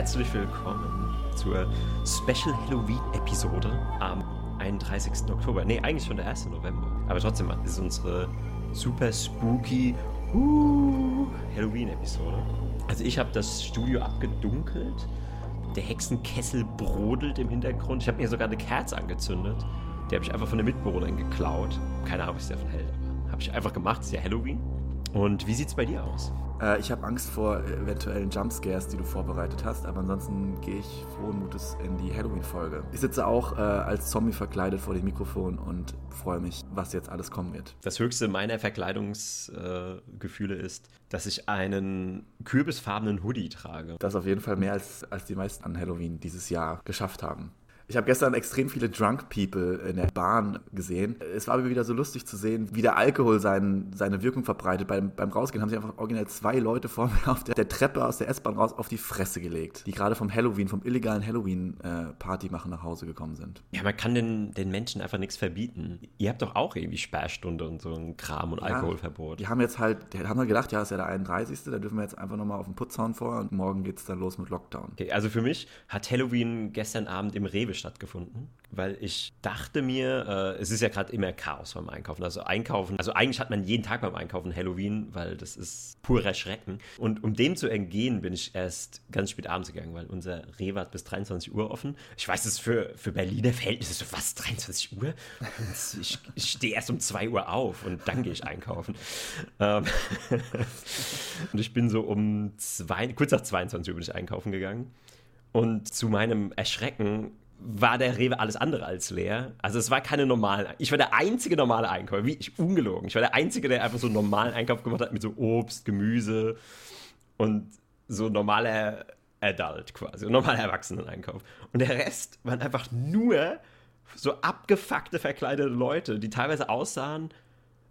herzlich willkommen zur Special Halloween-Episode am 31. Oktober. Nee, eigentlich schon der 1. November. Aber trotzdem ist es unsere super spooky uh, Halloween-Episode. Also ich habe das Studio abgedunkelt. Der Hexenkessel brodelt im Hintergrund. Ich habe mir sogar eine Kerze angezündet. Die habe ich einfach von der Mitbewohnerin geklaut. Keine Ahnung, was sie davon hält, aber habe ich einfach gemacht. Es ist ja Halloween. Und wie sieht's bei dir aus? Äh, ich habe Angst vor eventuellen Jumpscares, die du vorbereitet hast, aber ansonsten gehe ich frohen Mutes in die Halloween-Folge. Ich sitze auch äh, als Zombie verkleidet vor dem Mikrofon und freue mich, was jetzt alles kommen wird. Das höchste meiner Verkleidungsgefühle äh, ist, dass ich einen kürbisfarbenen Hoodie trage. Das ist auf jeden Fall mehr als, als die meisten an Halloween dieses Jahr geschafft haben. Ich habe gestern extrem viele Drunk People in der Bahn gesehen. Es war wieder so lustig zu sehen, wie der Alkohol sein, seine Wirkung verbreitet. Beim, beim Rausgehen haben sich einfach originell zwei Leute vor mir auf der, der Treppe aus der S-Bahn raus auf die Fresse gelegt, die gerade vom Halloween, vom illegalen Halloween-Party äh, machen nach Hause gekommen sind. Ja, man kann den, den Menschen einfach nichts verbieten. Ihr habt doch auch irgendwie Sperrstunde und so ein Kram und ja, Alkoholverbot. Die haben jetzt halt, die haben halt gedacht, ja, ist ja der 31. Da dürfen wir jetzt einfach nochmal auf den Putzzaun vor und morgen geht es dann los mit Lockdown. Okay, also für mich hat Halloween gestern Abend im Rewe stattgefunden, weil ich dachte mir, äh, es ist ja gerade immer Chaos beim Einkaufen. Also Einkaufen, also eigentlich hat man jeden Tag beim Einkaufen Halloween, weil das ist purer Schrecken. Und um dem zu entgehen, bin ich erst ganz spät abends gegangen, weil unser Rewe hat bis 23 Uhr offen. Ich weiß, es ist für, für Berliner Verhältnisse so was, 23 Uhr? Ich, ich stehe erst um 2 Uhr auf und dann gehe ich einkaufen. Ähm und ich bin so um zwei, kurz nach 22 Uhr bin ich einkaufen gegangen. Und zu meinem Erschrecken war der Rewe alles andere als leer. Also es war keine normale. Ich war der einzige normale Einkäufer, wie ich ungelogen. Ich war der einzige, der einfach so einen normalen Einkauf gemacht hat mit so Obst, Gemüse und so normaler Adult quasi, normaler Erwachsenen-Einkauf. Und der Rest waren einfach nur so abgefuckte, verkleidete Leute, die teilweise aussahen.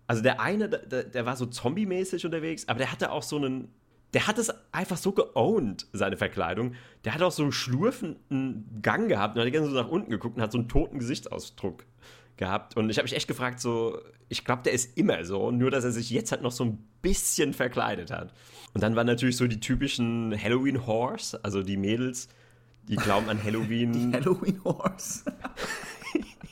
Also der eine, der, der war so zombie-mäßig unterwegs, aber der hatte auch so einen der hat es einfach so geowned, seine Verkleidung. Der hat auch so einen schlurfenden Gang gehabt und hat die ganze Zeit nach unten geguckt und hat so einen toten Gesichtsausdruck gehabt. Und ich habe mich echt gefragt, so, ich glaube, der ist immer so, nur dass er sich jetzt halt noch so ein bisschen verkleidet hat. Und dann waren natürlich so die typischen Halloween-Horse, also die Mädels, die glauben an Halloween. Die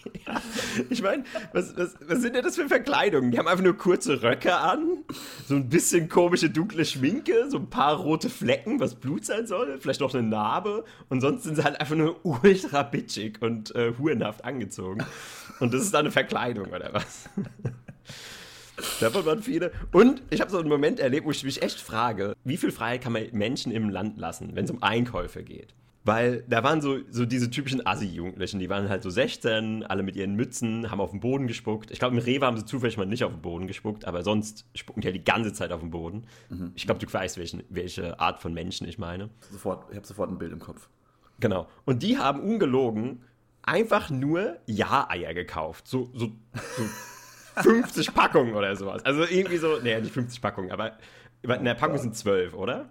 Ich meine, was, was, was sind denn das für Verkleidungen? Die haben einfach nur kurze Röcke an, so ein bisschen komische dunkle Schminke, so ein paar rote Flecken, was Blut sein soll, vielleicht noch eine Narbe und sonst sind sie halt einfach nur ultra bitchig und äh, hurenhaft angezogen. Und das ist dann eine Verkleidung oder was? Davon waren viele. Und ich habe so einen Moment erlebt, wo ich mich echt frage, wie viel Freiheit kann man Menschen im Land lassen, wenn es um Einkäufe geht? Weil da waren so, so diese typischen Assi-Jugendlichen, die waren halt so 16, alle mit ihren Mützen, haben auf den Boden gespuckt. Ich glaube, im Rewe haben sie zufällig mal nicht auf den Boden gespuckt, aber sonst spucken die ja die ganze Zeit auf den Boden. Mhm. Ich glaube, du weißt, welchen, welche Art von Menschen ich meine. Sofort, ich habe sofort ein Bild im Kopf. Genau. Und die haben ungelogen einfach nur Ja-Eier gekauft. So, so, so 50 Packungen oder sowas. Also irgendwie so, nee, nicht 50 Packungen, aber in der Packung sind 12, oder?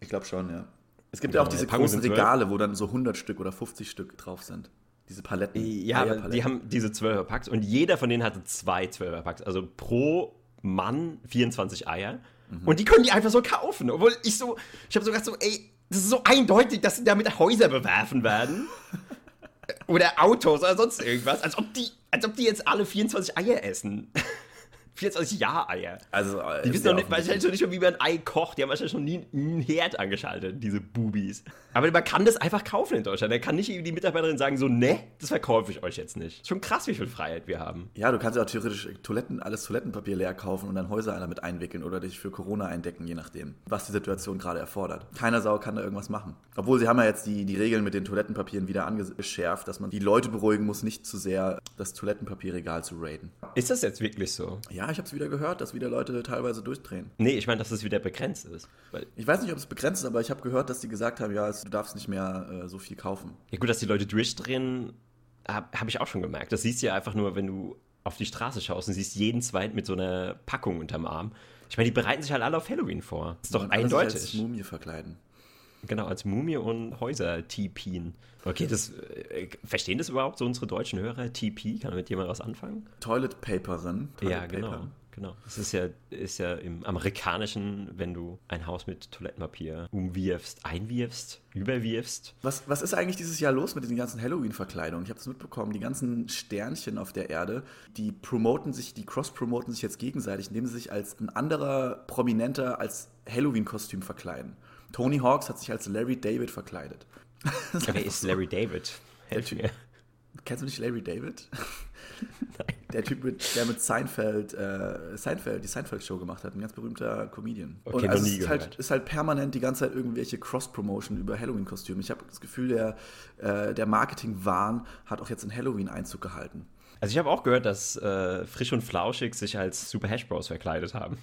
Ich glaube schon, ja. Es gibt ja, auch diese großen Regale, wo dann so 100 Stück oder 50 Stück drauf sind. Diese Paletten. Ja, die haben diese 12er Packs und jeder von denen hatte zwei 12er Packs. Also pro Mann 24 Eier. Mhm. Und die können die einfach so kaufen. Obwohl ich so, ich habe so gedacht so, ey, das ist so eindeutig, dass sie damit Häuser bewerfen werden. oder Autos oder sonst irgendwas. Als ob die, als ob die jetzt alle 24 Eier essen. 24 Ja-Eier. Also, äh, die wissen doch nicht, wahrscheinlich schon nicht wie man ein Ei kocht. Die haben wahrscheinlich schon nie einen Herd angeschaltet, diese Bubis. Aber man kann das einfach kaufen in Deutschland. Da kann nicht die Mitarbeiterin sagen, so, ne, das verkaufe ich euch jetzt nicht. Schon krass, wie viel Freiheit wir haben. Ja, du kannst ja auch theoretisch Toiletten, alles Toilettenpapier leer kaufen und dann Häuser damit einwickeln oder dich für Corona eindecken, je nachdem, was die Situation gerade erfordert. Keiner Sau kann da irgendwas machen. Obwohl sie haben ja jetzt die, die Regeln mit den Toilettenpapieren wieder angeschärft, dass man die Leute beruhigen muss, nicht zu sehr das Toilettenpapierregal zu raiden. Ist das jetzt wirklich so? Ja, ich habe es wieder gehört, dass wieder Leute teilweise durchdrehen. Nee, ich meine, dass es wieder begrenzt ist. ich weiß nicht, ob es begrenzt ist, aber ich habe gehört, dass die gesagt haben, ja, du darfst nicht mehr äh, so viel kaufen. Ja gut, dass die Leute durchdrehen, habe hab ich auch schon gemerkt. Das siehst du ja einfach nur, wenn du auf die Straße schaust und siehst jeden zweiten mit so einer Packung unterm Arm. Ich meine, die bereiten sich halt alle auf Halloween vor. Das ist doch eindeutig. Als Mumie verkleiden. Genau, als Mumie und Häuser-TPen. Okay, das äh, verstehen das überhaupt so unsere deutschen Hörer? TP? Kann damit jemand was anfangen? Toilet Paperin. Toilet ja, genau. Paper. genau. Es ist ja, ist ja im amerikanischen, wenn du ein Haus mit Toilettenpapier umwirfst, einwirfst, überwirfst. Was, was ist eigentlich dieses Jahr los mit diesen ganzen Halloween-Verkleidungen? Ich habe es mitbekommen, die ganzen Sternchen auf der Erde, die promoten sich, die cross-promoten sich jetzt gegenseitig, indem sie sich als ein anderer Prominenter als Halloween-Kostüm verkleiden. Tony Hawks hat sich als Larry David verkleidet. Ja, wer ist Larry David? Helf mir. Kennst du nicht Larry David? Nein. Der Typ, mit, der mit Seinfeld, äh, Seinfeld, die Seinfeld-Show gemacht hat, ein ganz berühmter Comedian. Okay, und also nie es ist halt, gehört. ist halt permanent die ganze Zeit irgendwelche Cross-Promotion über Halloween-Kostüme. Ich habe das Gefühl, der, äh, der Marketing-Wahn hat auch jetzt in Halloween Einzug gehalten. Also ich habe auch gehört, dass äh, Frisch und Flauschig sich als Super Hash Bros verkleidet haben.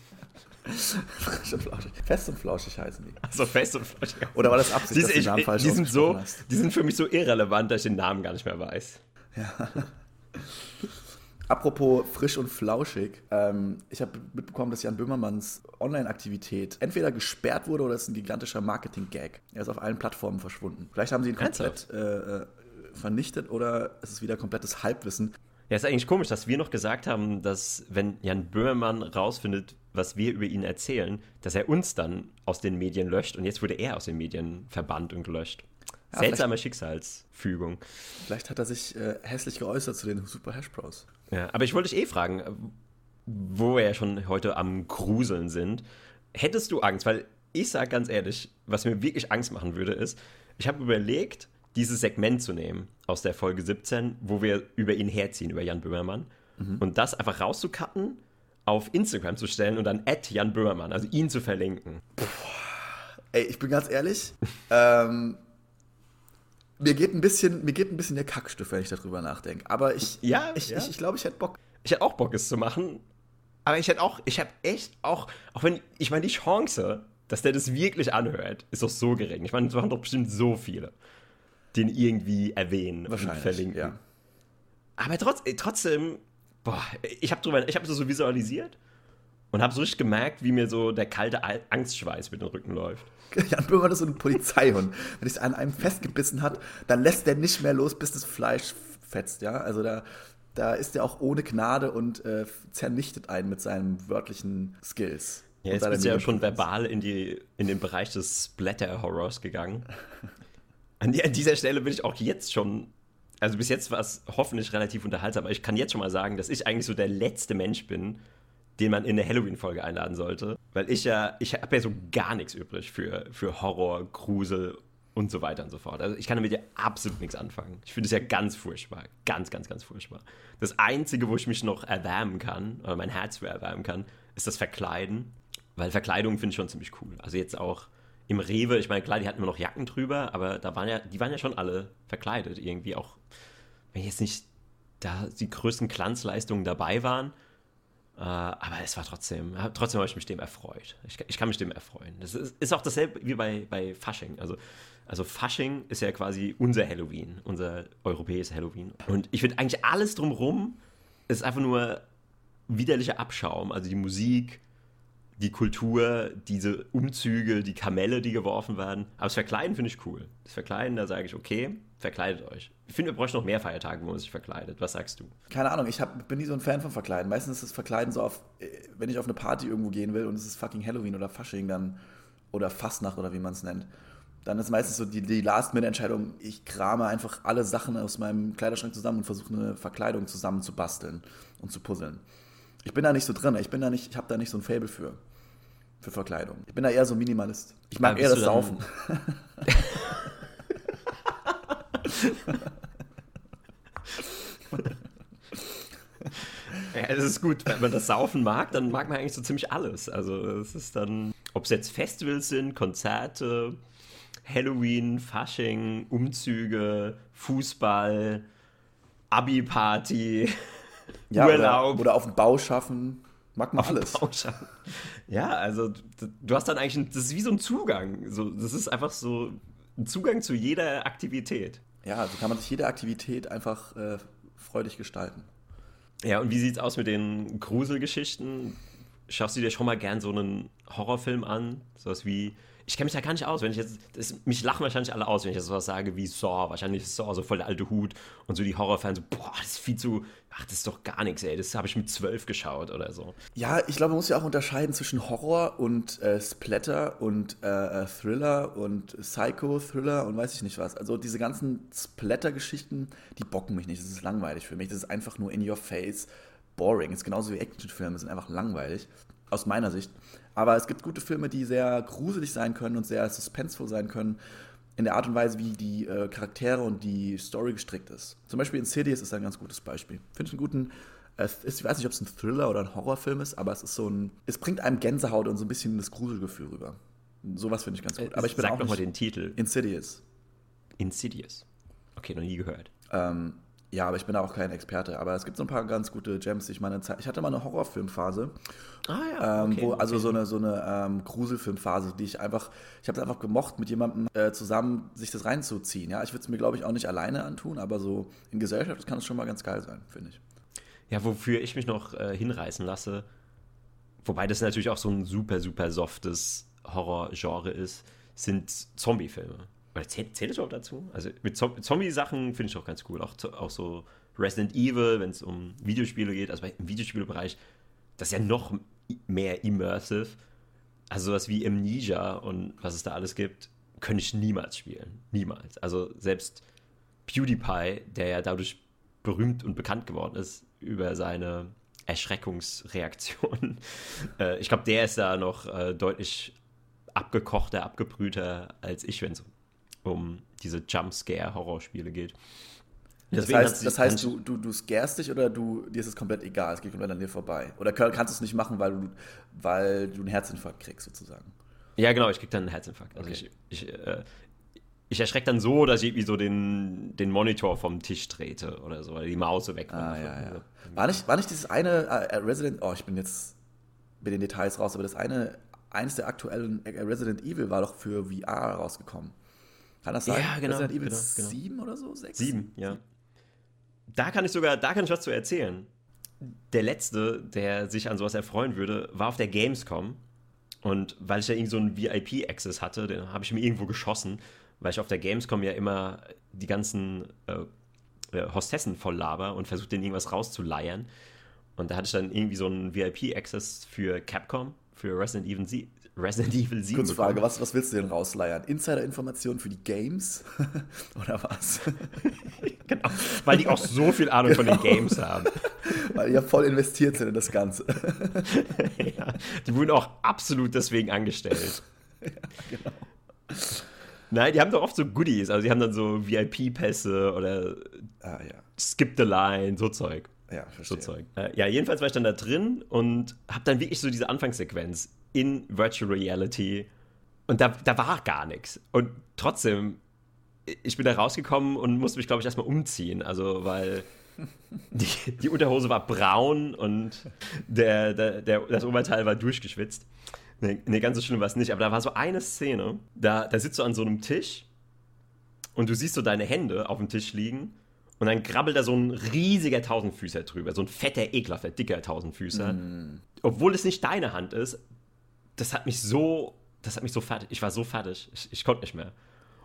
Frisch und flauschig. Fest und flauschig heißen die. Also fest und flauschig. Oder war das Absicht, Die, dass ich, den Namen falsch die, sind so, hast? die sind für mich so irrelevant, dass ich den Namen gar nicht mehr weiß. Apropos frisch und flauschig, ähm, ich habe mitbekommen, dass Jan Böhmermanns Online-Aktivität entweder gesperrt wurde oder es ist ein gigantischer Marketing-Gag. Er ist auf allen Plattformen verschwunden. Vielleicht haben sie ihn komplett äh, äh, vernichtet oder es ist wieder komplettes Halbwissen. Ja, ist eigentlich komisch, dass wir noch gesagt haben, dass wenn Jan Böhmermann rausfindet, was wir über ihn erzählen, dass er uns dann aus den Medien löscht und jetzt wurde er aus den Medien verbannt und gelöscht. Ja, Seltsame Schicksalsfügung. Vielleicht hat er sich äh, hässlich geäußert zu den Super Hash Bros. Ja, aber ich wollte dich eh fragen, wo wir ja schon heute am Gruseln sind. Hättest du Angst? Weil ich sage ganz ehrlich, was mir wirklich Angst machen würde, ist, ich habe überlegt, dieses Segment zu nehmen aus der Folge 17, wo wir über ihn herziehen, über Jan Böhmermann, und das einfach rauszucutten, auf Instagram zu stellen und dann at Jan Böhmermann, also ihn zu verlinken. Ey, ich bin ganz ehrlich, ähm, mir geht ein bisschen, mir geht ein bisschen der Kackstift, wenn ich darüber nachdenke. Aber ich, Ja, ich, ja. ich, ich glaube, ich hätte Bock. Ich hätte auch Bock, es zu machen. Aber ich hätte auch, ich habe echt auch, auch wenn, ich meine, die Chance, dass der das wirklich anhört, ist doch so gering. Ich meine, es machen doch bestimmt so viele, den irgendwie erwähnen und verlinken. ja. Aber trotz, trotzdem, boah, ich habe drüber, ich habe so visualisiert und habe so richtig gemerkt, wie mir so der kalte Al- Angstschweiß mit dem Rücken läuft. Jan Böhmermann ist so ein Polizeihund. Wenn es an einem festgebissen hat, dann lässt der nicht mehr los, bis das Fleisch fetzt, ja. Also da, da ist er auch ohne Gnade und äh, zernichtet einen mit seinen wörtlichen Skills. Ja, jetzt bist du ja schon verbal in, die, in den Bereich des Splatter-Horrors gegangen. An dieser Stelle bin ich auch jetzt schon, also bis jetzt war es hoffentlich relativ unterhaltsam, aber ich kann jetzt schon mal sagen, dass ich eigentlich so der letzte Mensch bin, den man in eine Halloween-Folge einladen sollte. Weil ich ja, ich habe ja so gar nichts übrig für, für Horror, Grusel und so weiter und so fort. Also ich kann damit ja absolut nichts anfangen. Ich finde es ja ganz furchtbar. Ganz, ganz, ganz furchtbar. Das Einzige, wo ich mich noch erwärmen kann, oder mein Herz für erwärmen kann, ist das Verkleiden. Weil Verkleidung finde ich schon ziemlich cool. Also jetzt auch im Rewe, ich meine, klar, die hatten immer noch Jacken drüber, aber da waren ja, die waren ja schon alle verkleidet irgendwie. Auch wenn jetzt nicht da die größten Glanzleistungen dabei waren. Äh, aber es war trotzdem, trotzdem habe ich mich dem erfreut. Ich, ich kann mich dem erfreuen. Das ist, ist auch dasselbe wie bei, bei Fasching. Also, also Fasching ist ja quasi unser Halloween, unser europäisches Halloween. Und ich finde eigentlich alles drumherum ist einfach nur widerlicher Abschaum. Also die Musik, die Kultur, diese Umzüge, die Kamelle, die geworfen werden. Aber das Verkleiden finde ich cool. Das Verkleiden, da sage ich, okay, verkleidet euch. Ich finde, wir bräuchten noch mehr Feiertage, wo man sich verkleidet. Was sagst du? Keine Ahnung, ich hab, bin nie so ein Fan von Verkleiden. Meistens ist das Verkleiden so auf, äh, wenn ich auf eine Party irgendwo gehen will und es ist fucking Halloween oder Fasching dann oder Fastnacht oder wie man es nennt, dann ist meistens so die, die Last-Minute-Entscheidung, ich krame einfach alle Sachen aus meinem Kleiderschrank zusammen und versuche eine Verkleidung zusammen zu basteln und zu puzzeln. Ich bin da nicht so drin, ich bin da nicht, ich habe da nicht so ein Fable für. Für Verkleidung. Ich bin da eher so Minimalist. Ich mag eher das Saufen. Ja, es ist gut, wenn man das Saufen mag, dann mag man eigentlich so ziemlich alles. Also es ist dann, ob es jetzt Festivals sind, Konzerte, Halloween, Fasching, Umzüge, Fußball, Abi-Party, Ja, Urlaub. Oder, oder auf dem Bau schaffen. Mag man alles. Bauschaffen. Ja, also du hast dann eigentlich, ein, das ist wie so ein Zugang. So, das ist einfach so ein Zugang zu jeder Aktivität. Ja, so kann man sich jede Aktivität einfach äh, freudig gestalten. Ja, und wie sieht's aus mit den Gruselgeschichten? schaust du dir schon mal gern so einen Horrorfilm an? Sowas wie ich kenne mich da gar nicht aus. Wenn ich jetzt, das, mich lachen wahrscheinlich alle aus, wenn ich jetzt sowas sage wie Saw. Wahrscheinlich ist Saw so voll der alte Hut und so die Horrorfans so, boah, das ist viel zu, ach, das ist doch gar nichts, ey. Das habe ich mit zwölf geschaut oder so. Ja, ich glaube, man muss ja auch unterscheiden zwischen Horror und äh, Splatter und äh, äh Thriller und Psycho-Thriller und weiß ich nicht was. Also diese ganzen Splatter-Geschichten, die bocken mich nicht. Das ist langweilig für mich. Das ist einfach nur in your face boring. Das ist genauso wie Actionfilme, sind einfach langweilig. Aus meiner Sicht. Aber es gibt gute Filme, die sehr gruselig sein können und sehr suspenseful sein können, in der Art und Weise, wie die äh, Charaktere und die Story gestrickt ist. Zum Beispiel Insidious ist ein ganz gutes Beispiel. Finde ich einen guten. Äh, ich weiß nicht, ob es ein Thriller oder ein Horrorfilm ist, aber es ist so ein. Es bringt einem Gänsehaut und so ein bisschen das Gruselgefühl rüber. Sowas finde ich ganz gut. Aber ich bin Sag auch mal den Titel. Insidious. Insidious. Okay, noch nie gehört. Ähm, ja, aber ich bin da auch kein Experte. Aber es gibt so ein paar ganz gute Gems. Ich meine, ich hatte mal eine Horrorfilmphase. Ah ja. Ähm, okay, wo, also okay. so eine, so eine ähm, Gruselfilmphase, die ich einfach, ich habe es einfach gemocht, mit jemandem äh, zusammen sich das reinzuziehen. Ja, ich würde es mir, glaube ich, auch nicht alleine antun, aber so in Gesellschaft kann es schon mal ganz geil sein, finde ich. Ja, wofür ich mich noch äh, hinreißen lasse, wobei das natürlich auch so ein super, super softes Horrorgenre ist, sind Zombie-Filme. Oder zählt, zählt das überhaupt dazu? Also mit Zombie-Sachen finde ich auch ganz cool. Auch, auch so Resident Evil, wenn es um Videospiele geht, also im Videospielbereich, das ist ja noch mehr immersive. Also sowas wie Amnesia und was es da alles gibt, könnte ich niemals spielen. Niemals. Also selbst PewDiePie, der ja dadurch berühmt und bekannt geworden ist über seine Erschreckungsreaktion. äh, ich glaube, der ist da noch äh, deutlich abgekochter, abgebrühter als ich, wenn es um diese Jumpscare-Horrorspiele geht. das heißt, das heißt du, du, du scarest dich oder du, dir ist es komplett egal, es geht komplett an dir vorbei. Oder kannst du es nicht machen, weil du, weil du einen Herzinfarkt kriegst, sozusagen. Ja, genau, ich krieg dann einen Herzinfarkt. Also okay. ich, ich, äh, ich erschrecke dann so, dass ich irgendwie so den, den Monitor vom Tisch trete oder so, oder die Maus weg. Ah, ja, ja. War nicht, war nicht dieses eine äh, Resident, oh, ich bin jetzt mit den Details raus, aber das eine, eines der aktuellen Resident Evil war doch für VR rausgekommen. Kann das sein? Ja, genau. Resident Evil genau, genau. 7 oder so? 6? 7, ja. Da kann ich sogar, da kann ich was zu erzählen. Der letzte, der sich an sowas erfreuen würde, war auf der Gamescom. Und weil ich ja irgendwie so einen VIP-Access hatte, den habe ich mir irgendwo geschossen, weil ich auf der Gamescom ja immer die ganzen äh, Hostessen voll laber und versuche, denen irgendwas rauszuleiern. Und da hatte ich dann irgendwie so einen VIP-Access für Capcom, für Resident Evil, Resident Evil 7. Kurze Frage, was, was willst du denn rausleiern? Insider-Informationen für die Games? Oder was? genau, weil die auch so viel Ahnung genau. von den genau. Games haben. Weil die ja voll investiert sind in das Ganze. ja, die wurden auch absolut deswegen angestellt. ja, genau. Nein, die haben doch oft so Goodies. Also die haben dann so VIP-Pässe oder ah, ja. Skip the Line, so Zeug. Ja, verstehe. So Zeug. Äh, ja, jedenfalls war ich dann da drin und habe dann wirklich so diese Anfangssequenz in Virtual Reality und da, da war gar nichts. Und trotzdem, ich bin da rausgekommen und musste mich, glaube ich, erstmal umziehen. Also, weil die, die Unterhose war braun und der, der, der, das Oberteil war durchgeschwitzt. Nee, nee, ganz so schlimm war es nicht. Aber da war so eine Szene, da, da sitzt du an so einem Tisch und du siehst so deine Hände auf dem Tisch liegen und dann krabbelt da so ein riesiger Tausendfüßer drüber, so ein fetter, ekelhafter, dicker Tausendfüßer. Mm. Obwohl es nicht deine Hand ist, das hat mich so, das hat mich so fertig, ich war so fertig, ich, ich konnte nicht mehr.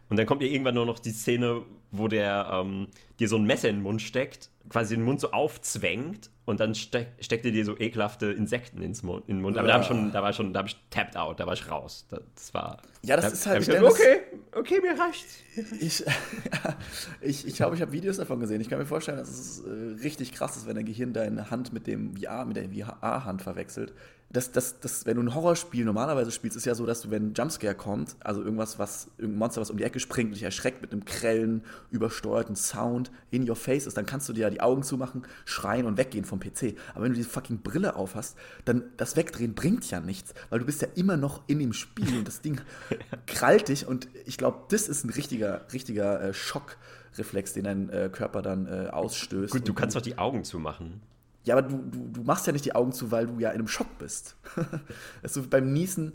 Und dann kommt ja irgendwann nur noch die Szene, wo der ähm, dir so ein Messer in den Mund steckt, quasi den Mund so aufzwängt und dann steck, steckt er dir so ekelhafte Insekten ins Mund, in den Mund. Aber ja. da, schon, da war schon, da habe ich tapped out, da war ich raus. Das war. Ja, das da, ist halt. Ich gedacht, okay, okay, mir reicht's. Ich ich, ich glaube, ich habe Videos davon gesehen. Ich kann mir vorstellen, dass es äh, richtig krass ist, wenn dein Gehirn deine Hand mit dem VR, mit der VR-Hand verwechselt das, das, das, wenn du ein Horrorspiel normalerweise spielst, ist ja so, dass du, wenn ein Jumpscare kommt, also irgendwas, was, irgendein Monster, was um die Ecke springt und dich erschreckt mit einem grellen, übersteuerten Sound in your face ist, dann kannst du dir ja die Augen zumachen, schreien und weggehen vom PC. Aber wenn du diese fucking Brille auf hast, dann das Wegdrehen bringt ja nichts, weil du bist ja immer noch in dem Spiel und das Ding krallt dich und ich glaube, das ist ein richtiger, richtiger äh, Schockreflex, den dein äh, Körper dann äh, ausstößt. Gut, du kannst doch die Augen zumachen. Ja, aber du, du, du machst ja nicht die Augen zu, weil du ja in einem Schock bist. so beim Niesen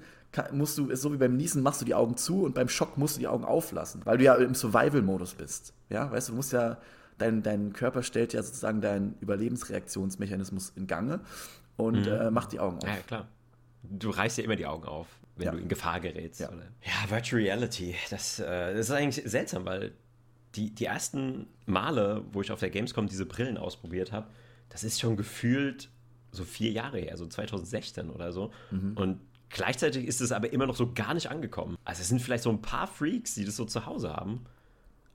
musst du, ist so wie beim Niesen machst du die Augen zu und beim Schock musst du die Augen auflassen, weil du ja im Survival-Modus bist. Ja, weißt du, du musst ja, dein, dein Körper stellt ja sozusagen deinen Überlebensreaktionsmechanismus in Gange und mhm. äh, macht die Augen auf. Ja, klar. Du reißt ja immer die Augen auf, wenn ja. du in Gefahr gerätst. Ja, ja Virtual Reality, das, äh, das ist eigentlich seltsam, weil die, die ersten Male, wo ich auf der Gamescom diese Brillen ausprobiert habe, das ist schon gefühlt so vier Jahre her, so 2016 oder so. Mhm. Und gleichzeitig ist es aber immer noch so gar nicht angekommen. Also es sind vielleicht so ein paar Freaks, die das so zu Hause haben.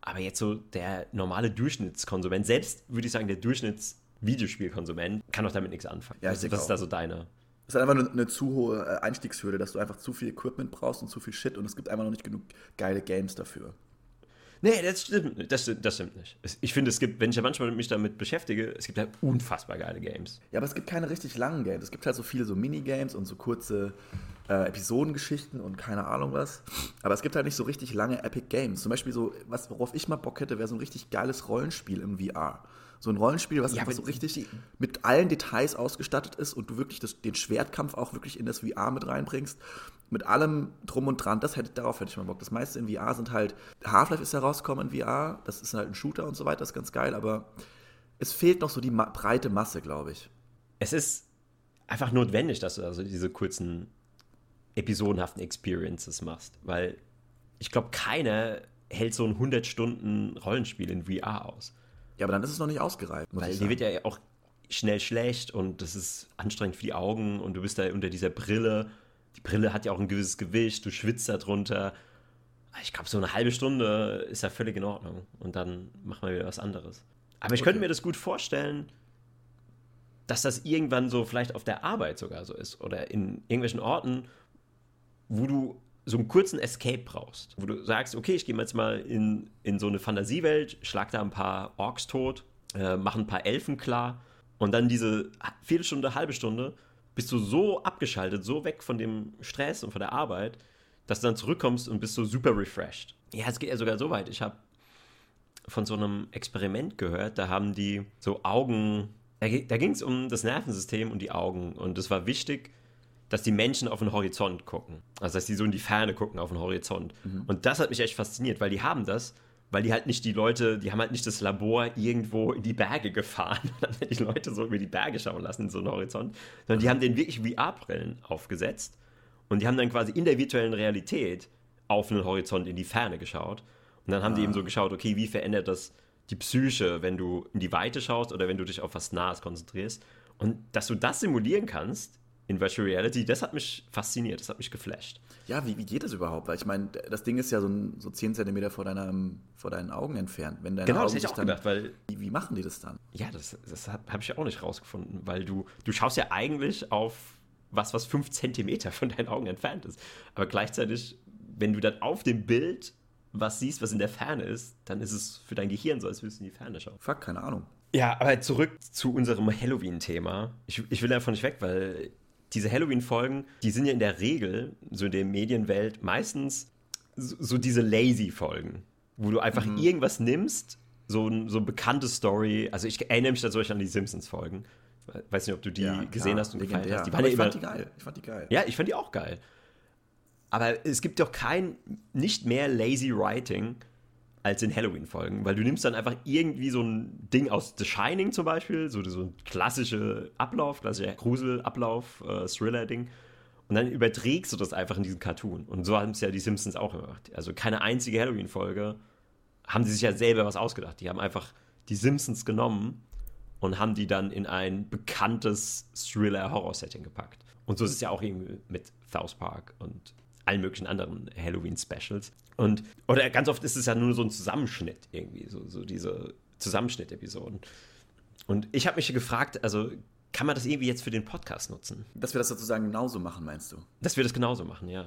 Aber jetzt so der normale Durchschnittskonsument, selbst würde ich sagen, der Durchschnittsvideospielkonsument kann doch damit nichts anfangen. Ja, also, was ist da so deine? Es ist einfach eine, eine, zu hohe äh, Einstiegshürde, dass du einfach zu viel Equipment brauchst und zu viel Shit und es gibt einfach noch nicht genug geile Games dafür. Nee, das stimmt, das, das stimmt nicht. Ich finde, es gibt, wenn ich ja manchmal mich damit beschäftige, es gibt halt unfassbar geile Games. Ja, aber es gibt keine richtig langen Games. Es gibt halt so viele so Minigames und so kurze äh, Episodengeschichten und keine Ahnung was. Aber es gibt halt nicht so richtig lange Epic Games. Zum Beispiel so, was, worauf ich mal Bock hätte, wäre so ein richtig geiles Rollenspiel im VR. So ein Rollenspiel, was ja, einfach so richtig mit allen Details ausgestattet ist und du wirklich das, den Schwertkampf auch wirklich in das VR mit reinbringst mit allem drum und dran, das hätte, darauf hätte ich mal Bock. Das meiste in VR sind halt, Half-Life ist herausgekommen in VR, das ist halt ein Shooter und so weiter, das ist ganz geil, aber es fehlt noch so die ma breite Masse, glaube ich. Es ist einfach notwendig, dass du also diese kurzen episodenhaften Experiences machst, weil ich glaube, keiner hält so ein 100 Stunden Rollenspiel in VR aus. Ja, aber dann ist es noch nicht ausgereift. Weil die wird ja auch schnell schlecht und das ist anstrengend für die Augen und du bist da unter dieser Brille die Brille hat ja auch ein gewisses Gewicht, du schwitzt da drunter. Ich glaube, so eine halbe Stunde ist ja völlig in Ordnung. Und dann machen wir wieder was anderes. Aber ich okay. könnte mir das gut vorstellen, dass das irgendwann so vielleicht auf der Arbeit sogar so ist. Oder in irgendwelchen Orten, wo du so einen kurzen Escape brauchst. Wo du sagst, okay, ich gehe jetzt mal in, in so eine Fantasiewelt, schlag da ein paar Orks tot, äh, mache ein paar Elfen klar. Und dann diese Viertelstunde, halbe Stunde bist du so abgeschaltet, so weg von dem Stress und von der Arbeit, dass du dann zurückkommst und bist so super refreshed. Ja, es geht ja sogar so weit. Ich habe von so einem Experiment gehört, da haben die so Augen, da, da ging es um das Nervensystem und die Augen. Und es war wichtig, dass die Menschen auf den Horizont gucken. Also, dass die so in die Ferne gucken auf den Horizont. Mhm. Und das hat mich echt fasziniert, weil die haben das weil die halt nicht die Leute, die haben halt nicht das Labor irgendwo in die Berge gefahren und dann die Leute so über die Berge schauen lassen in so einen Horizont, sondern die haben denen wirklich VR-Brillen aufgesetzt und die haben dann quasi in der virtuellen Realität auf einen Horizont in die Ferne geschaut und dann haben ah. die eben so geschaut, okay, wie verändert das die Psyche, wenn du in die Weite schaust oder wenn du dich auf was Nahes konzentrierst und dass du das simulieren kannst in Virtual Reality, das hat mich fasziniert, das hat mich geflasht. Ja, wie, wie geht das überhaupt? Weil ich meine, das Ding ist ja so, ein, so 10 cm vor, vor deinen Augen entfernt. Wenn deine genau, Augen das hätte ich auch dann, gedacht, weil. Wie, wie, machen die das dann? Ja, das, das habe hab ich ja auch nicht rausgefunden, weil du, du schaust ja eigentlich auf was, was 5 cm von deinen Augen entfernt ist. Aber gleichzeitig, wenn du dann auf dem Bild was siehst, was in der Ferne ist, dann ist es für dein Gehirn so, als würdest du in die Ferne schauen. Fuck, keine Ahnung. Ja, aber zurück zu unserem Halloween-Thema. Ich, ich will davon nicht weg, weil diese Halloween-Folgen, die sind ja in der Regel, so in der Medienwelt, meistens so, so diese Lazy-Folgen, wo du einfach mhm. irgendwas nimmst, so, so eine bekannte Story. Also ich erinnere mich da solch an die Simpsons-Folgen. Weiß nicht, ob du die ja, gesehen hast und gefallen hast. Die waren ja ich immer, fand die geil. Ich fand die geil. Ja, ich fand die auch geil. Aber es gibt doch kein, nicht mehr lazy Writing als in Halloween-Folgen, weil du nimmst dann einfach irgendwie so ein Ding aus The Shining zum Beispiel, so, so ein klassischer Ablauf, klassischer Grusel-Ablauf, äh, Thriller-Ding, und dann überträgst du das einfach in diesen Cartoon. Und so haben es ja die Simpsons auch gemacht. Also keine einzige Halloween-Folge haben sie sich ja selber was ausgedacht. Die haben einfach die Simpsons genommen und haben die dann in ein bekanntes Thriller-Horror-Setting gepackt. Und so ist es ja auch irgendwie mit South Park und allen möglichen anderen Halloween-Specials. Und, oder ganz oft ist es ja nur so ein Zusammenschnitt irgendwie, so, so diese Zusammenschnitt-Episoden. Und ich habe mich gefragt, also kann man das irgendwie jetzt für den Podcast nutzen? Dass wir das sozusagen genauso machen, meinst du? Dass wir das genauso machen, ja.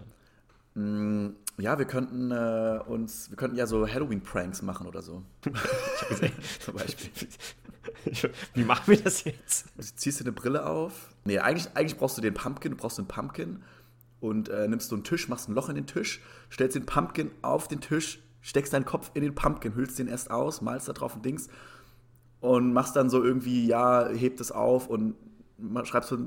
Mm, ja, wir könnten äh, uns, wir könnten ja so Halloween-Pranks machen oder so. Zum Beispiel. Wie machen wir das jetzt? Du ziehst dir eine Brille auf. Nee, eigentlich, eigentlich brauchst du den Pumpkin, du brauchst den Pumpkin und äh, nimmst so einen Tisch, machst ein Loch in den Tisch, stellst den Pumpkin auf den Tisch, steckst deinen Kopf in den Pumpkin, hüllst den erst aus, malst da drauf ein Dings und machst dann so irgendwie, ja, hebt es auf und schreibst so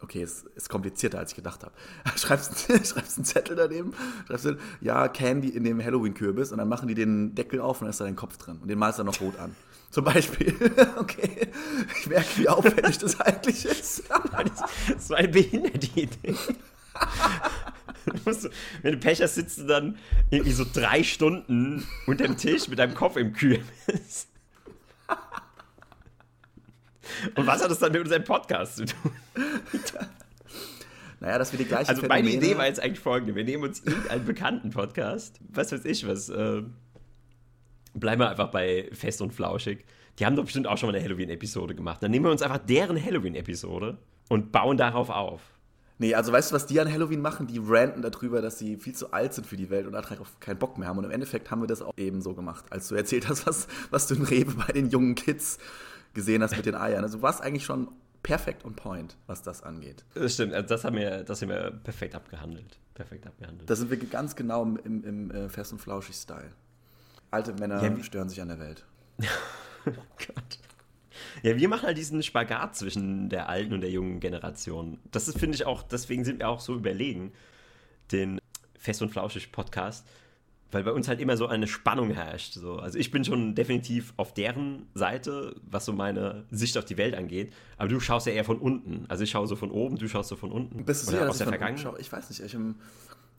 okay, es ist komplizierter, als ich gedacht habe. Schreibst, schreibst einen Zettel daneben, schreibst du, ja, Candy in dem Halloween-Kürbis und dann machen die den Deckel auf und dann ist da dein Kopf drin und den malst du dann noch rot an. Zum Beispiel. okay. Ich merke, wie aufwendig das eigentlich ist. das war eine behinderte Idee. Du, wenn du Pech hast, sitzt du dann irgendwie so drei Stunden unter dem Tisch mit deinem Kopf im Kürbis. Und was hat das dann mit unserem Podcast zu tun? Naja, dass wir die gleichen Also meine Idee war jetzt eigentlich folgende. Wir nehmen uns irgendeinen bekannten Podcast, was weiß ich was, äh, bleiben wir einfach bei Fest und Flauschig. Die haben doch bestimmt auch schon mal eine Halloween-Episode gemacht. Dann nehmen wir uns einfach deren Halloween-Episode und bauen darauf auf. Nee, also weißt du, was die an Halloween machen? Die ranten darüber, dass sie viel zu alt sind für die Welt und darauf keinen Bock mehr haben. Und im Endeffekt haben wir das auch eben so gemacht, als du erzählt hast, was, was du in Rewe bei den jungen Kids gesehen hast mit den Eiern. Also du warst eigentlich schon perfekt on point, was das angeht. Das stimmt, also das haben wir, das haben wir perfekt abgehandelt. Perfekt abgehandelt. Da sind wir ganz genau im, im, im äh, Fest- und Flauschig-Style. Alte Männer ja, stören sich an der Welt. oh Gott. Ja, wir machen halt diesen Spagat zwischen der alten und der jungen Generation. Das ist, finde ich, auch, deswegen sind wir auch so überlegen, den Fest und Flauschig Podcast, weil bei uns halt immer so eine Spannung herrscht. So. Also ich bin schon definitiv auf deren Seite, was so meine Sicht auf die Welt angeht, aber du schaust ja eher von unten. Also ich schaue so von oben, du schaust so von unten. Bist du sicher, aus der Vergangenheit? Ich weiß nicht. Ich,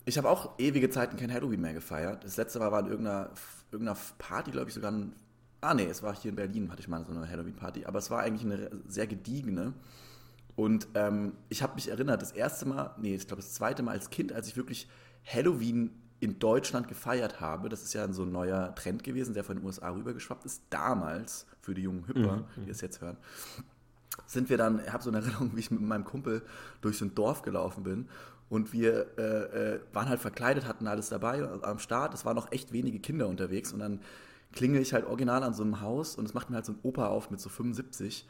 ich habe auch ewige Zeiten kein Halloween mehr gefeiert. Das letzte Mal war in irgendeiner, irgendeiner Party, glaube ich, sogar ein Ah, nee, es war hier in Berlin, hatte ich mal so eine Halloween-Party. Aber es war eigentlich eine sehr gediegene. Und ähm, ich habe mich erinnert, das erste Mal, nee, ich glaube das zweite Mal als Kind, als ich wirklich Halloween in Deutschland gefeiert habe, das ist ja so ein neuer Trend gewesen, der von den USA rübergeschwappt ist, damals, für die jungen Hüpper, mhm. die es jetzt hören, sind wir dann, ich habe so eine Erinnerung, wie ich mit meinem Kumpel durch so ein Dorf gelaufen bin und wir äh, äh, waren halt verkleidet, hatten alles dabei am Start, es waren noch echt wenige Kinder unterwegs und dann klingel ich halt original an so einem Haus und es macht mir halt so ein Opa auf mit so 75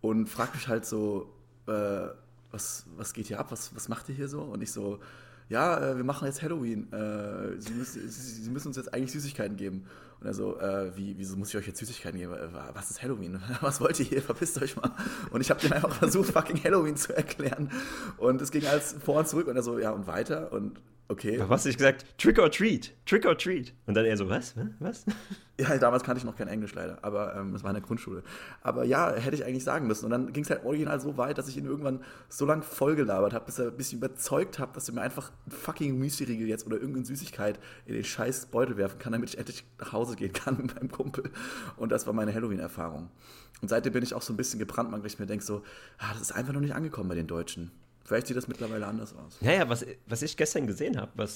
und fragt mich halt so, äh, was, was geht hier ab, was, was macht ihr hier so? Und ich so, ja, äh, wir machen jetzt Halloween, äh, Sie, müssen, Sie, müssen uns jetzt eigentlich Süßigkeiten geben. Und er so, äh, wie, wieso muss ich euch jetzt Süßigkeiten geben? Äh, was ist Halloween? Was wollt ihr hier? Verpisst euch mal. Und ich habe dem einfach versucht, fucking Halloween zu erklären. Und es ging alles vor und zurück und er so, ja, und weiter. Und Okay. Was hast du gesagt? Trick or treat, trick or treat. Und dann eher so, was? Was? Ja, damals kannte ich noch kein Englisch leider, aber ähm, das war in der Grundschule. Aber ja, hätte ich eigentlich sagen müssen. Und dann ging es halt original so weit, dass ich ihn irgendwann so lange vollgelabert habe, bis er ein bisschen überzeugt habe, dass er mir einfach ein fucking Müsli-Riegel jetzt oder irgendeine Süßigkeit in den scheiß Beutel werfen kann, damit ich endlich nach Hause gehen kann mit meinem Kumpel. Und das war meine Halloween-Erfahrung. Und seitdem bin ich auch so ein bisschen gebrannt, weil ich mir denke so, ah, das ist einfach noch nicht angekommen bei den Deutschen. Vielleicht sieht das mittlerweile anders aus. Naja, was, was ich gestern gesehen habe,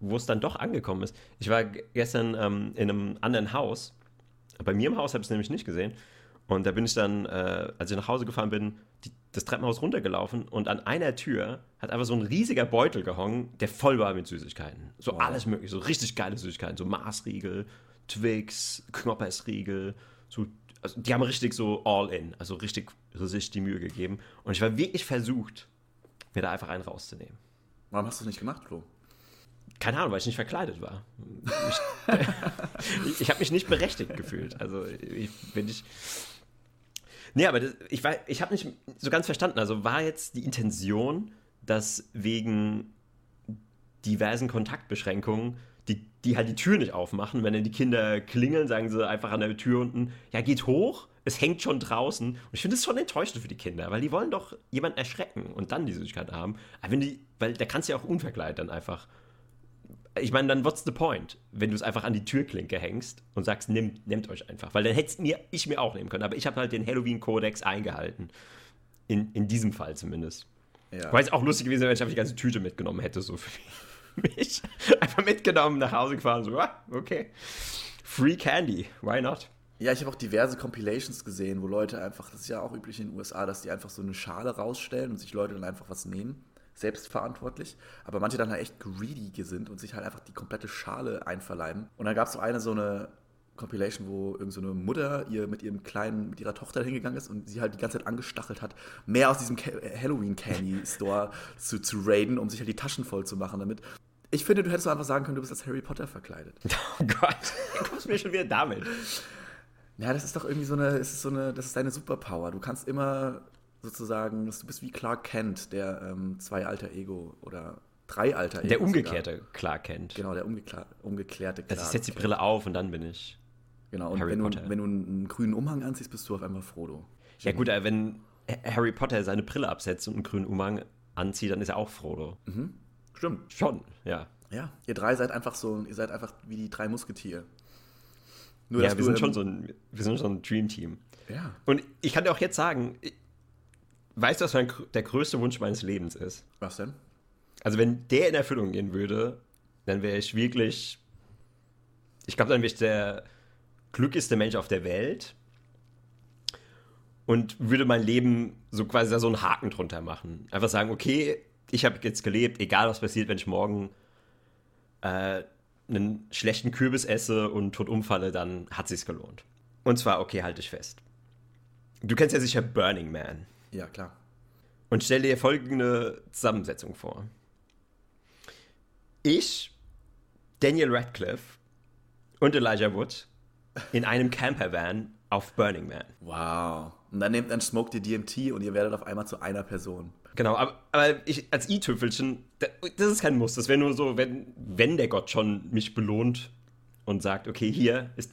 wo es dann doch angekommen ist. Ich war gestern ähm, in einem anderen Haus. Bei mir im Haus habe ich es nämlich nicht gesehen. Und da bin ich dann, äh, als ich nach Hause gefahren bin, die, das Treppenhaus runtergelaufen und an einer Tür hat einfach so ein riesiger Beutel gehongen, der voll war mit Süßigkeiten. So wow. alles mögliche, so richtig geile Süßigkeiten, so Maßriegel, Twix, Knoppersriegel, so, also die haben richtig so all in, also richtig sich die Mühe gegeben. Und ich war wirklich versucht, mir da einfach einen rauszunehmen. Warum hast du es nicht gemacht, Flo? Keine Ahnung, weil ich nicht verkleidet war. Ich, ich habe mich nicht berechtigt gefühlt. Also, ich, wenn ich. Nee, aber das, ich, ich habe nicht so ganz verstanden. Also, war jetzt die Intention, dass wegen diversen Kontaktbeschränkungen die, halt die Tür nicht aufmachen, wenn dann die Kinder klingeln, sagen sie einfach an der Tür unten, ja, geht hoch es hängt schon draußen. Und ich finde es schon enttäuschend für die Kinder, weil die wollen doch jemanden erschrecken und dann die Süßigkeit haben. Aber wenn die, weil da kannst du ja auch unverkleidet dann einfach. Ich meine, dann what's the point, wenn du es einfach an die Türklinke hängst und sagst, nehmt, nehmt euch einfach. Weil dann hätte mir, ich mir auch nehmen können. Aber ich habe halt den Halloween-Kodex eingehalten. In, in diesem Fall zumindest. Ja. Weil es auch lustig gewesen wäre, wenn ich einfach die ganze Tüte mitgenommen hätte, so für mich. Einfach mitgenommen, nach Hause gefahren, so, ah, okay. Free Candy, why not? Ja, ich habe auch diverse Compilations gesehen, wo Leute einfach, das ist ja auch üblich in den USA, dass die einfach so eine Schale rausstellen und sich Leute dann einfach was nehmen, selbstverantwortlich. Aber manche dann halt echt greedy sind und sich halt einfach die komplette Schale einverleiben. Und dann gab es so eine, so eine Compilation, wo irgendeine so Mutter ihr mit ihrem kleinen, mit ihrer Tochter hingegangen ist und sie halt die ganze Zeit angestachelt hat, mehr aus diesem Halloween Candy Store zu, zu raiden, um sich halt die Taschen voll zu machen damit. Ich finde, du hättest einfach sagen können, du bist als Harry Potter verkleidet. Oh Gott, du kommst mir schon wieder damit. Ja, das ist doch irgendwie so eine, ist so eine, das ist deine Superpower. Du kannst immer sozusagen, du bist wie Clark Kent, der ähm, zwei alter Ego oder drei alter Ego. Der umgekehrte sogar. Clark Kent. Genau, der umgeklär, umgeklärte Clark. Also ich setze die Brille auf und dann bin ich. Genau, und Harry wenn, Potter. Du, wenn du einen grünen Umhang anziehst, bist du auf einmal Frodo. Ja, gut, äh, wenn Harry Potter seine Brille absetzt und einen grünen Umhang anzieht, dann ist er auch Frodo. Mhm. Stimmt. Schon, ja. Ja, ihr drei seid einfach so, ihr seid einfach wie die drei Musketiere. Nur, ja, wir sind, schon so ein, wir sind schon ein Dream-Team. Ja. Und ich kann dir auch jetzt sagen, weißt du, was mein, der größte Wunsch meines Lebens ist? Was denn? Also, wenn der in Erfüllung gehen würde, dann wäre ich wirklich, ich glaube, dann wäre ich der glücklichste Mensch auf der Welt und würde mein Leben so quasi da so einen Haken drunter machen. Einfach sagen, okay, ich habe jetzt gelebt, egal was passiert, wenn ich morgen äh, einen schlechten Kürbis esse und tot umfalle, dann hat sich's gelohnt. Und zwar, okay, halte ich fest. Du kennst ja sicher Burning Man. Ja, klar. Und stell dir folgende Zusammensetzung vor. Ich, Daniel Radcliffe und Elijah Wood in einem Campervan auf Burning Man. Wow. Und dann nehmt dann Smoke die DMT und ihr werdet auf einmal zu einer Person. Genau, aber, aber ich als i-Tüpfelchen, das ist kein Muss. Das wäre nur so, wenn, wenn der Gott schon mich belohnt und sagt, okay, hier ist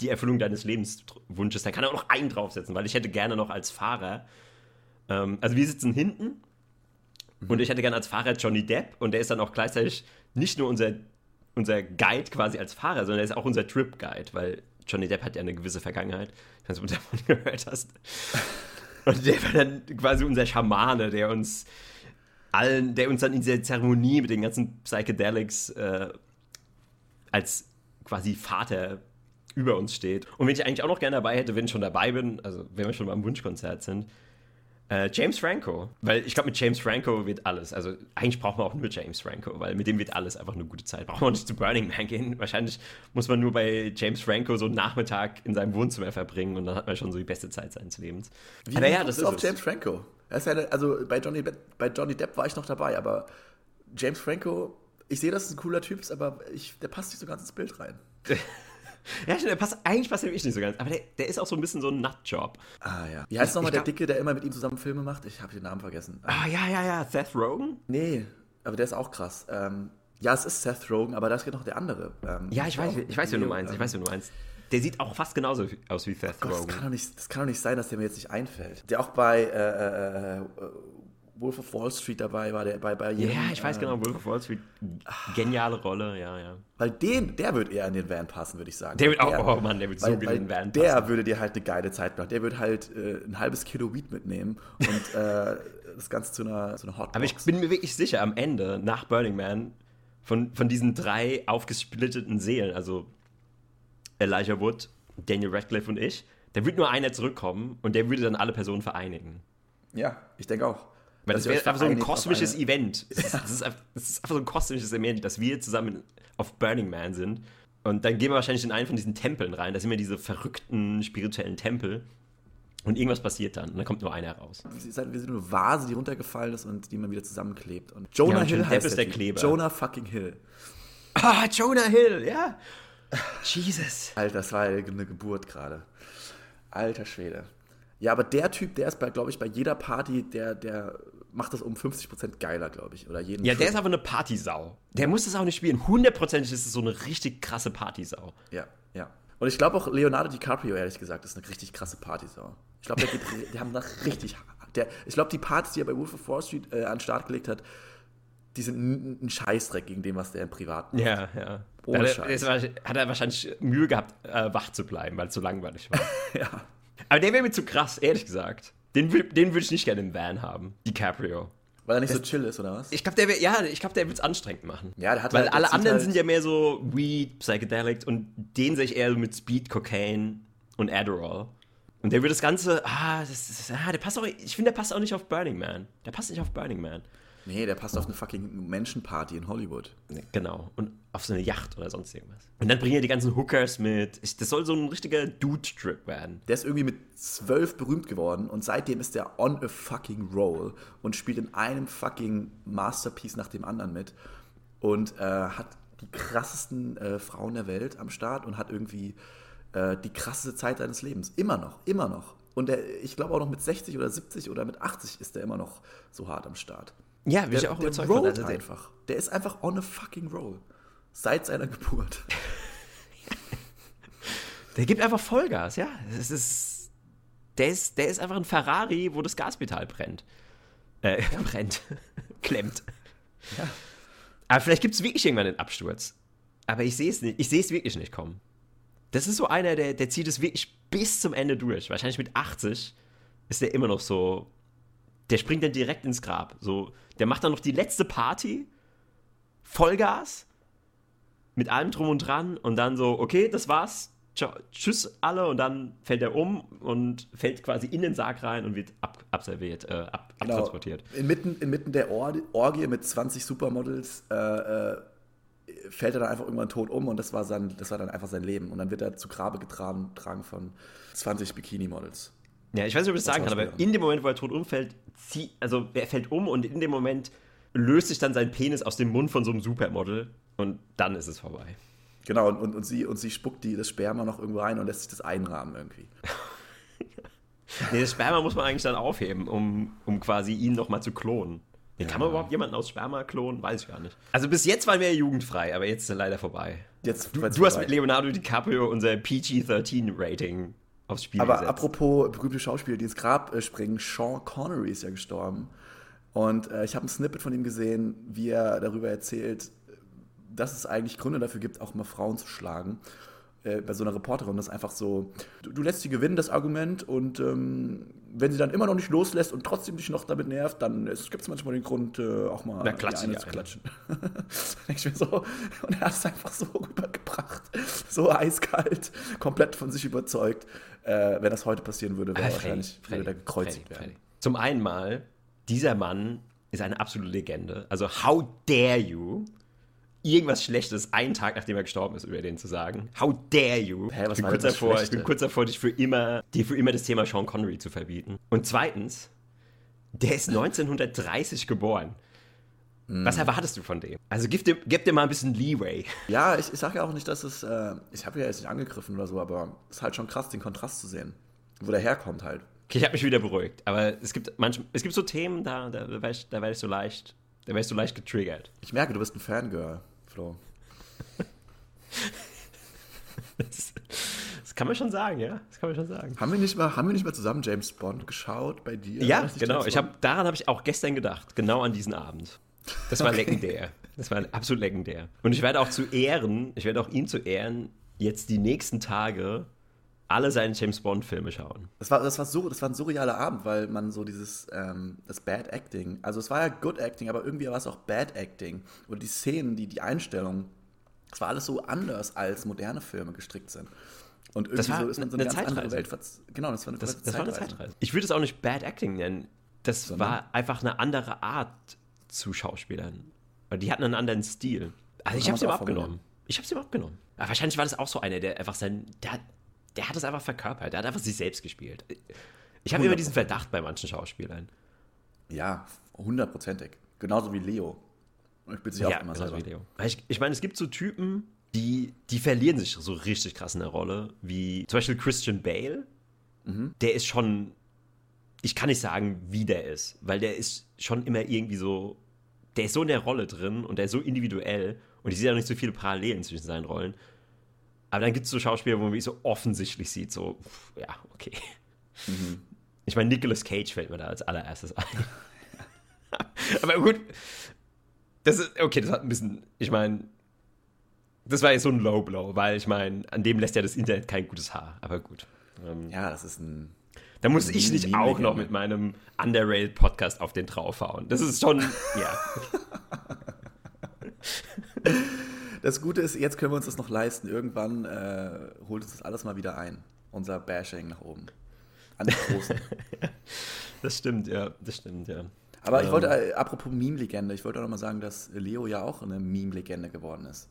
die Erfüllung deines Lebenswunsches, dann kann er auch noch einen draufsetzen, weil ich hätte gerne noch als Fahrer, ähm, also wir sitzen hinten mhm. und ich hätte gerne als Fahrer Johnny Depp und der ist dann auch gleichzeitig nicht nur unser, unser Guide quasi als Fahrer, sondern er ist auch unser Trip-Guide, weil Johnny Depp hat ja eine gewisse Vergangenheit. Ich weiß nicht, ob du davon gehört hast. Und der war dann quasi unser Schamane, der uns allen, der uns dann in dieser Zeremonie mit den ganzen Psychedelics äh, als quasi Vater über uns steht. Und wenn ich eigentlich auch noch gerne dabei hätte, wenn ich schon dabei bin, also wenn wir schon beim Wunschkonzert sind, äh, James Franco. Weil ich glaube, mit James Franco wird alles. Also eigentlich braucht man auch nur James Franco, weil mit dem wird alles einfach eine gute Zeit. Braucht man nicht zu Burning Man gehen. Wahrscheinlich muss man nur bei James Franco so einen Nachmittag in seinem Wohnzimmer verbringen und dann hat man schon so die beste Zeit seines Lebens. Wie aber ja, das ist auf es. James Franco. Eine, also bei Johnny, bei Johnny Depp war ich noch dabei, aber James Franco, ich sehe, dass es ein cooler Typ ist, aber ich, der passt nicht so ganz ins Bild rein. Ja, der passt, eigentlich passt er wirklich nicht so ganz. Aber der, der ist auch so ein bisschen so ein Nutjob. Ah, ja. Wie heißt nochmal der Dicke, der immer mit ihm zusammen Filme macht? Ich habe den Namen vergessen. Ah, ja, ja, ja. Seth Rogen? Nee, aber der ist auch krass. Ähm, ja, es ist Seth Rogen, aber da ist noch der andere. Ähm, ja, ich weiß, ich weiß, wen du meinst. Ich weiß, wen du meinst. Der sieht auch fast genauso aus wie Seth oh Gott, Rogen. Das kann, doch nicht, das kann doch nicht sein, dass der mir jetzt nicht einfällt. Der auch bei äh, äh, Wolf of Wall Street dabei war, der bei, bei jedem, Ja, ich weiß äh, genau, Wolf of Wall Street, geniale Rolle, ja, ja. Weil den, der wird eher in den Van passen, würde ich sagen. Der wird auch, oh Mann, der wird so gut in den Van passen. Der würde dir halt eine geile Zeit machen. Der würde halt äh, ein halbes Kilo Weed mitnehmen und äh, das Ganze zu einer, zu einer Hotbox. Aber ich bin mir wirklich sicher, am Ende, nach Burning Man, von, von diesen drei aufgesplitteten Seelen, also Elijah Wood, Daniel Radcliffe und ich, da würde nur einer zurückkommen und der würde dann alle Personen vereinigen. Ja, ich denke auch. Weil das wäre einfach so ein kosmisches Event. Das ist, das, ist einfach, das ist, einfach, so ein kosmisches Event, dass wir zusammen auf Burning Man sind. Und dann gehen wir wahrscheinlich in einen von diesen Tempeln rein. Da sind wir diese verrückten spirituellen Tempel. Und irgendwas passiert dann. Und dann kommt nur einer raus. Wir sind eine Vase, die runtergefallen ist und die man wieder zusammenklebt. Und Jonah ja, und Hill heißt ist der Kleber. Jonah fucking Hill. Ah, Jonah Hill, ja. Jesus. Alter, das war eine Geburt gerade. Alter Schwede. Ja, aber der Typ, der ist, glaube ich, bei jeder Party, der, der macht das um 50% geiler, glaube ich. Oder jeden ja, Trip. der ist aber eine Partysau. Der muss das auch nicht spielen. Hundertprozentig ist es so eine richtig krasse Partysau. Ja, ja. Und ich glaube auch Leonardo DiCaprio, ehrlich gesagt, ist eine richtig krasse Partysau. Ich glaube, der, geht, der haben da richtig. Der, ich glaube, die Partys, die er bei Wolf of Wall Street äh, an den Start gelegt hat, die sind ein, Scheißdreck gegen dem, was der im Privat macht. Ja, ja. Ohne Scheiß. Hat er wahrscheinlich Mühe gehabt, äh, wach zu bleiben, weil es so langweilig war. ja. Aber der wäre mir zu krass, ehrlich gesagt. Den, den würde ich nicht gerne im Van haben, DiCaprio. Weil er nicht das, so chill ist, oder was? Ich glaube, der wär, ja, ich glaube, der wird es anstrengend machen. Ja, der hat Weil halt, alle anderen halt sind ja mehr so Weed, Psychedelics und den sehe ich eher mit Speed, Cocaine und Adderall. Und der wird das Ganze, ah, das, das, ah der passt auch, ich finde, der passt auch nicht auf Burning Man. Der passt nicht auf Burning Man. Nee, der passt auf eine fucking Menschenparty in Hollywood. Genau. Und auf so eine Yacht oder sonst irgendwas. Und dann bringen ja die ganzen Hookers mit. Das soll so ein richtiger Dude-Trip werden. Der ist irgendwie mit zwölf berühmt geworden und seitdem ist der on a fucking roll und spielt in einem fucking Masterpiece nach dem anderen mit und äh, hat die krassesten äh, Frauen der Welt am Start und hat irgendwie äh, die krasseste Zeit seines Lebens. Immer noch, immer noch. Und der, ich glaube auch noch mit 60 oder 70 oder mit 80 ist der immer noch so hart am Start. Ja, bin Der, ich auch der überzeugt von. rollt der, einfach. Der ist einfach on a fucking roll. Seit seiner Geburt. der gibt einfach Vollgas, ja. Das ist, der, ist, der ist einfach ein Ferrari, wo das Gaspedal brennt. Äh, brennt. Klemmt. Ja. Aber vielleicht gibt es wirklich irgendwann einen Absturz. Aber ich sehe es nicht. Ich sehe es wirklich nicht kommen. Das ist so einer, der, der zieht es wirklich bis zum Ende durch. Wahrscheinlich mit 80 ist der immer noch so. Der springt dann direkt ins Grab. So, der macht dann noch die letzte Party. Vollgas. Mit allem drum und dran. Und dann so, okay, das war's. Ciao, tschüss alle. Und dann fällt er um und fällt quasi in den Sarg rein und wird ab, abserviert, äh, ab, Genau. abtransportiert. Inmitten, inmitten der Or Orgie mit 20 Supermodels äh, äh, fällt er dann einfach irgendwann tot um und das war, sein, das war dann einfach sein Leben. Und dann wird er zu Grabe getragen getragen von 20 Bikini-Models. Ja, ich weiß nicht, ob ich das sagen kann, aber in dem Moment, wo er tot umfällt, zieh, also er fällt um und in dem Moment löst sich dann sein Penis aus dem Mund von so einem Supermodel und dann ist es vorbei. Genau, und, und, und, sie, und sie spuckt die, das Sperma noch irgendwo rein und lässt sich das einrahmen irgendwie. Nee, das Sperma muss man eigentlich dann aufheben, um, um quasi ihn nochmal zu klonen. Nee, Kann man überhaupt jemanden aus Sperma klonen? Weiß ich gar nicht. Also bis jetzt waren wir ja jugendfrei, aber jetzt ist er leider vorbei. Jetzt, Du, du hast mit Leonardo DiCaprio unser PG-13-Rating aufs Spiel Aber gesetzt. apropos berühmte Schauspieler, die ins Grab äh, springen, Sean Connery ist ja gestorben. Und äh, ich habe ein Snippet von ihm gesehen, wie er darüber erzählt, dass es eigentlich Gründe dafür gibt, auch mal Frauen zu schlagen. Äh, bei so einer Reporterin, das ist einfach so, du, du lässt sie gewinnen, das Argument, und ähm, wenn sie dann immer noch nicht loslässt und trotzdem dich noch damit nervt, dann gibt es manchmal den Grund, äh, auch mal Na, klatsch eine zu klatschen. Ich mir so, und er hat es einfach so rübergebracht, so eiskalt, komplett von sich überzeugt. Äh, wenn das heute passieren würde, wäre Ah, wahrscheinlich Freddy, würde gekreuzigt Freddy, werden. Freddy. Zum einen mal, dieser Mann ist eine absolute Legende. Also, how dare you, irgendwas Schlechtes einen Tag nachdem er gestorben ist, über den zu sagen? How dare you? Hä, ich, bin kurz davor, ich bin kurz davor, dich für immer, dir für immer das Thema Sean Connery zu verbieten. Und zweitens, der ist 1930 geboren. Was Hm. erwartest du von dem? Also gib dir, gib dir mal ein bisschen Leeway. Ja, ich, ich sage ja auch nicht, dass es, äh, ich habe ja jetzt nicht angegriffen oder so, aber es ist halt schon krass, den Kontrast zu sehen, wo der herkommt halt. Okay, ich habe mich wieder beruhigt. Aber es gibt, manch, es gibt so Themen, da, da, da werde ich, da werd ich so leicht, da werde ich so leicht getriggert. Ich merke, du bist ein Fangirl, Flo. Das, das kann man schon sagen, ja. Das kann man schon sagen. Haben wir nicht mal, haben wir nicht mal zusammen James Bond geschaut bei dir? Ja, genau. Ich hab, daran habe ich auch gestern gedacht. Genau an diesen Abend. Das war legendär. Das war absolut legendär. Und ich werde auch zu Ehren, ich werde auch ihm zu Ehren jetzt die nächsten Tage alle seine James Bond-Filme schauen. Das war, das, war so, das war ein surrealer Abend, weil man so dieses, ähm, das Bad Acting, also es war ja Good Acting, aber irgendwie war es auch Bad Acting. Und die Szenen, die, die Einstellung, es war alles so anders, als moderne Filme gestrickt sind. Und irgendwie so ist man so eine, eine ganz andere Zeitreise. Welt. verz- Genau, das war eine, Das, das war eine Zeitreise. Zeitreise. Ich würde es auch nicht Bad Acting nennen. Das Sondern? war einfach eine andere Art zu Schauspielern. Weil die hatten einen anderen Stil. Also ich habe es ihm abgenommen. Ich habe es ihm abgenommen. Aber wahrscheinlich war das auch so einer, der einfach sein, der, hat- der hat es einfach verkörpert. Der hat einfach sich selbst gespielt. Ich habe immer diesen Verdacht bei manchen Schauspielern. Ja, hundertprozentig. Genauso wie Leo. Ich bin sich auch immer selber. wie Leo. Ich, ich meine, es gibt so Typen, die, die verlieren sich so richtig krass in der Rolle, wie zum Beispiel Christian Bale. Mhm. Der ist schon, ich kann nicht sagen, wie der ist, weil der ist schon immer irgendwie so, der ist so in der Rolle drin und der ist so individuell und ich sehe auch nicht so viele Parallelen zwischen seinen Rollen. Aber dann gibt es so Schauspieler, wo man wirklich so offensichtlich sieht, so, pff, ja, okay. Mhm. Ich meine, Nicolas Cage fällt mir da als allererstes ein. Aber gut, das ist, okay, das hat ein bisschen, ich meine, das war jetzt so ein Low Blow, weil ich meine, an dem lässt ja das Internet kein gutes Haar. Aber gut. Ähm, Ja, das ist ein. Da muss ich Meme- nicht auch noch mit meinem Underrail-Podcast auf den draufhauen. Das ist schon, ja. Das Gute ist, jetzt können wir uns das noch leisten. Irgendwann äh, holt uns das alles mal wieder ein. Unser Bashing nach oben. An die Großen. Das stimmt, ja. Das stimmt, ja. Aber ich Ähm. wollte, äh, apropos Meme-Legende, ich wollte auch noch mal sagen, dass Leo ja auch eine Meme-Legende geworden ist.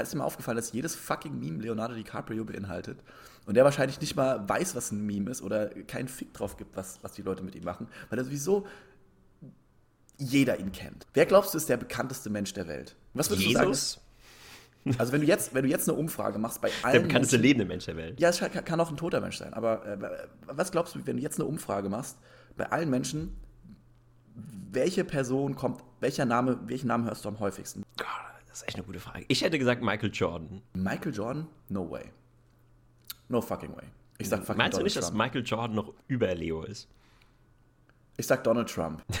Ist dir mal aufgefallen, dass jedes fucking Meme Leonardo DiCaprio beinhaltet und der wahrscheinlich nicht mal weiß, was ein Meme ist oder keinen Fick drauf gibt, was, was die Leute mit ihm machen, weil er sowieso jeder ihn kennt. Wer glaubst du ist der bekannteste Mensch der Welt? Was würdest du sagen? Jesus? Also wenn du jetzt, wenn du jetzt eine Umfrage machst bei allen Der bekannteste Menschen, lebende Mensch der Welt. Ja, es kann, kann auch ein toter Mensch sein. Aber äh, was glaubst du, wenn du jetzt eine Umfrage machst bei allen Menschen, welche Person kommt, welcher Name, welchen Namen hörst du am häufigsten? Gott, das ist echt eine gute Frage. Ich hätte gesagt Michael Jordan. Michael Jordan? No way. No fucking way. Ich sag fucking Meinst du Donald nicht, dass Trump. Michael Jordan noch über Leo ist? Ich sag Donald Trump.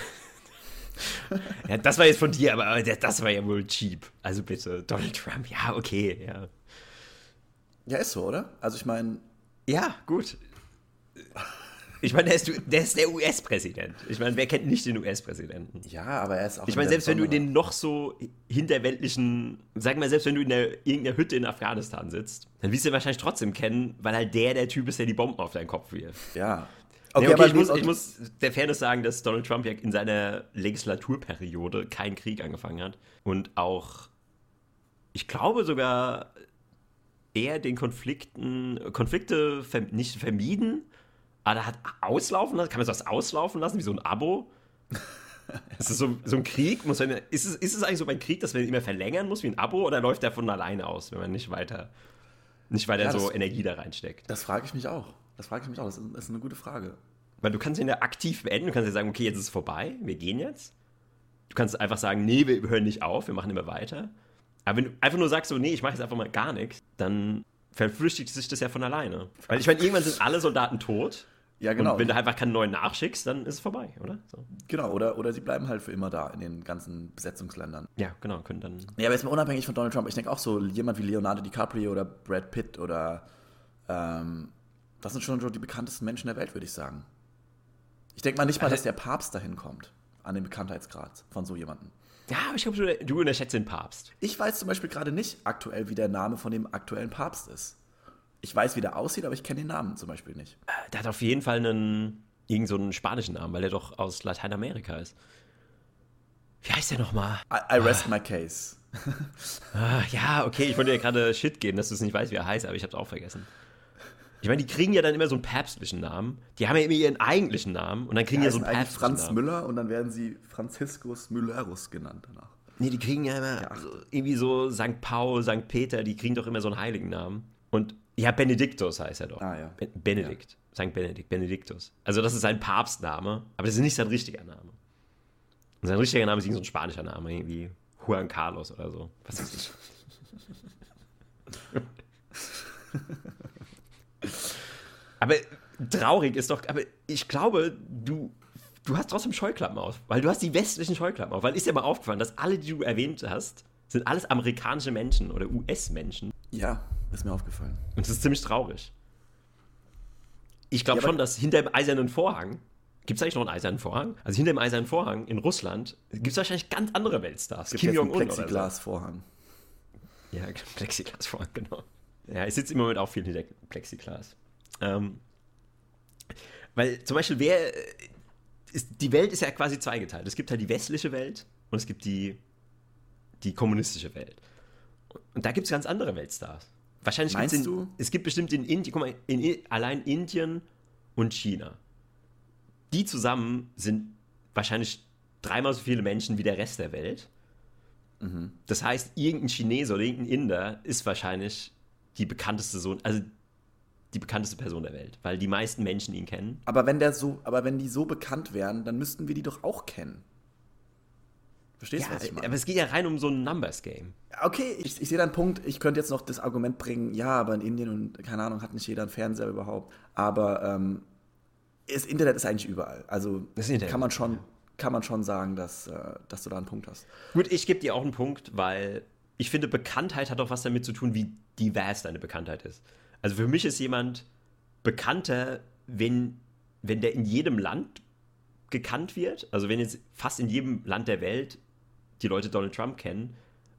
Ja, das war jetzt von dir, aber das war ja wohl cheap. Also bitte, Donald Trump, ja, okay, ja. Ja, ist so, oder? Also ich meine, Ja, gut. Ich meine, der ist, der ist der US-Präsident. Ich meine, wer kennt nicht den US-Präsidenten? ja, aber er ist auch. Ich meine, ein selbst wenn du in den noch so hinterweltlichen, sag mal, selbst wenn du in der, irgendeiner Hütte in Afghanistan sitzt, dann wirst du ihn wahrscheinlich trotzdem kennen, weil halt der der Typ ist, der die Bomben auf deinen Kopf wirft. Ja. Okay, okay, aber ich, muss, ich muss der Fairness sagen, dass Donald Trump ja in seiner Legislaturperiode keinen Krieg angefangen hat und auch, ich glaube sogar, eher den Konflikten, Konflikte verm nicht vermieden, aber er hat auslaufen lassen. Kann man sowas auslaufen lassen, wie so ein Abo? ist es so, so ein Krieg? Muss man, ist, es, ist es eigentlich so beim Krieg, dass man ihn immer verlängern muss wie ein Abo oder läuft der von alleine aus, wenn man nicht weiter, nicht weiter Ja, so das- Energie da reinsteckt? Das frage ich mich auch. Das frage ich mich auch. Das ist, das ist eine gute Frage. Weil du kannst ihn ja aktiv beenden, du kannst ja sagen, okay, jetzt ist es vorbei, wir gehen jetzt. Du kannst einfach sagen, nee, wir hören nicht auf, wir machen immer weiter. Aber wenn du einfach nur sagst, so, nee, ich mache jetzt einfach mal gar nichts, dann verflüchtigt sich das ja von alleine. Weil ich meine, irgendwann sind alle Soldaten tot. Ja, genau. Und wenn du einfach keinen neuen nachschickst, dann ist es vorbei, oder? So. genau, oder, oder sie bleiben halt für immer da in den ganzen Besetzungsländern. Ja, genau, können dann. Ja, aber jetzt mal unabhängig von Donald Trump, ich denke auch so jemand wie Leonardo DiCaprio oder Brad Pitt oder ähm, das sind schon so die bekanntesten Menschen der Welt, würde ich sagen. Ich denke mal nicht mal, dass der Papst dahin kommt, an den Bekanntheitsgrad von so jemandem. Ja, aber ich glaube, du, du unterschätzt den Papst. Ich weiß zum Beispiel gerade nicht aktuell, wie der Name von dem aktuellen Papst ist. Ich weiß, wie der aussieht, aber ich kenne den Namen zum Beispiel nicht. Der hat auf jeden Fall einen, irgend so einen spanischen Namen, weil er doch aus Lateinamerika ist. Wie heißt der nochmal? I, I rest my case. Ah, ja, okay, ich wollte dir gerade Shit geben, dass du es nicht weißt, wie er heißt, aber ich hab's auch vergessen. Ich meine, die kriegen ja dann immer so einen päpstlichen Namen. Die haben ja immer ihren eigentlichen Namen und dann kriegen die ja so einen päpstlichen Franz Namen. Müller und dann werden sie Franziskus Müllerus genannt danach. Nee, die kriegen ja immer so, irgendwie so St. Paul, St. Peter, die kriegen doch immer so einen heiligen Namen. Und ja, Benediktus heißt er doch. Ah, ja. Be Benedikt. St. Benedikt, Benediktus. Also das ist sein Papstname, aber das ist nicht sein richtiger Name. Und sein richtiger Name ist irgendwie so ein spanischer Name, irgendwie Juan Carlos oder so. Was weiß ich. aber traurig ist doch, aber ich glaube, du, du hast trotzdem Scheuklappen auf, weil du hast die westlichen Scheuklappen auf. Weil ist dir mal aufgefallen, dass alle, die du erwähnt hast, sind alles amerikanische Menschen oder US-Menschen. Ja, ist mir aufgefallen. Und das ist ziemlich traurig. Ich glaube Ja, schon, dass hinter dem eisernen Vorhang, gibt es eigentlich noch einen eisernen Vorhang? Also hinter dem eisernen Vorhang in Russland gibt es wahrscheinlich ganz andere Weltstars. Gibt Kim Jong-un oder so. Plexiglasvorhang. Ja, Plexiglasvorhang, genau. Ja, ich sitze im Moment auch viel hinter Plexiglas. Ähm, weil zum Beispiel, wer ist, die Welt ist ja quasi zweigeteilt. Es gibt halt die westliche Welt und es gibt die, die kommunistische Welt. Und da gibt es ganz andere Weltstars. Wahrscheinlich Meinst in, du? Es gibt bestimmt in Indien, guck mal, in, allein Indien und China. Die zusammen sind wahrscheinlich dreimal so viele Menschen wie der Rest der Welt. Das heißt, irgendein Chinese oder irgendein Inder ist wahrscheinlich die bekannteste Sohn, also die bekannteste Person der Welt, weil die meisten Menschen ihn kennen. Aber wenn der so, aber wenn die so bekannt wären, dann müssten wir die doch auch kennen. Verstehst du, Ja, was ich meine? aber es geht ja rein um so ein Numbers-Game. Okay, ich, ich sehe deinen Punkt. Ich könnte jetzt noch das Argument bringen, ja, aber in Indien und keine Ahnung, hat nicht jeder einen Fernseher überhaupt. Aber ähm, das Internet ist eigentlich überall. Also Das Internet, kann man schon, kann man schon sagen, dass, äh, dass du da einen Punkt hast. Gut, ich gebe dir auch einen Punkt, weil ich finde, Bekanntheit hat auch was damit zu tun, wie divers deine Bekanntheit ist. Also für mich ist jemand bekannter, wenn, wenn der in jedem Land gekannt wird. Also wenn jetzt fast in jedem Land der Welt die Leute Donald Trump kennen,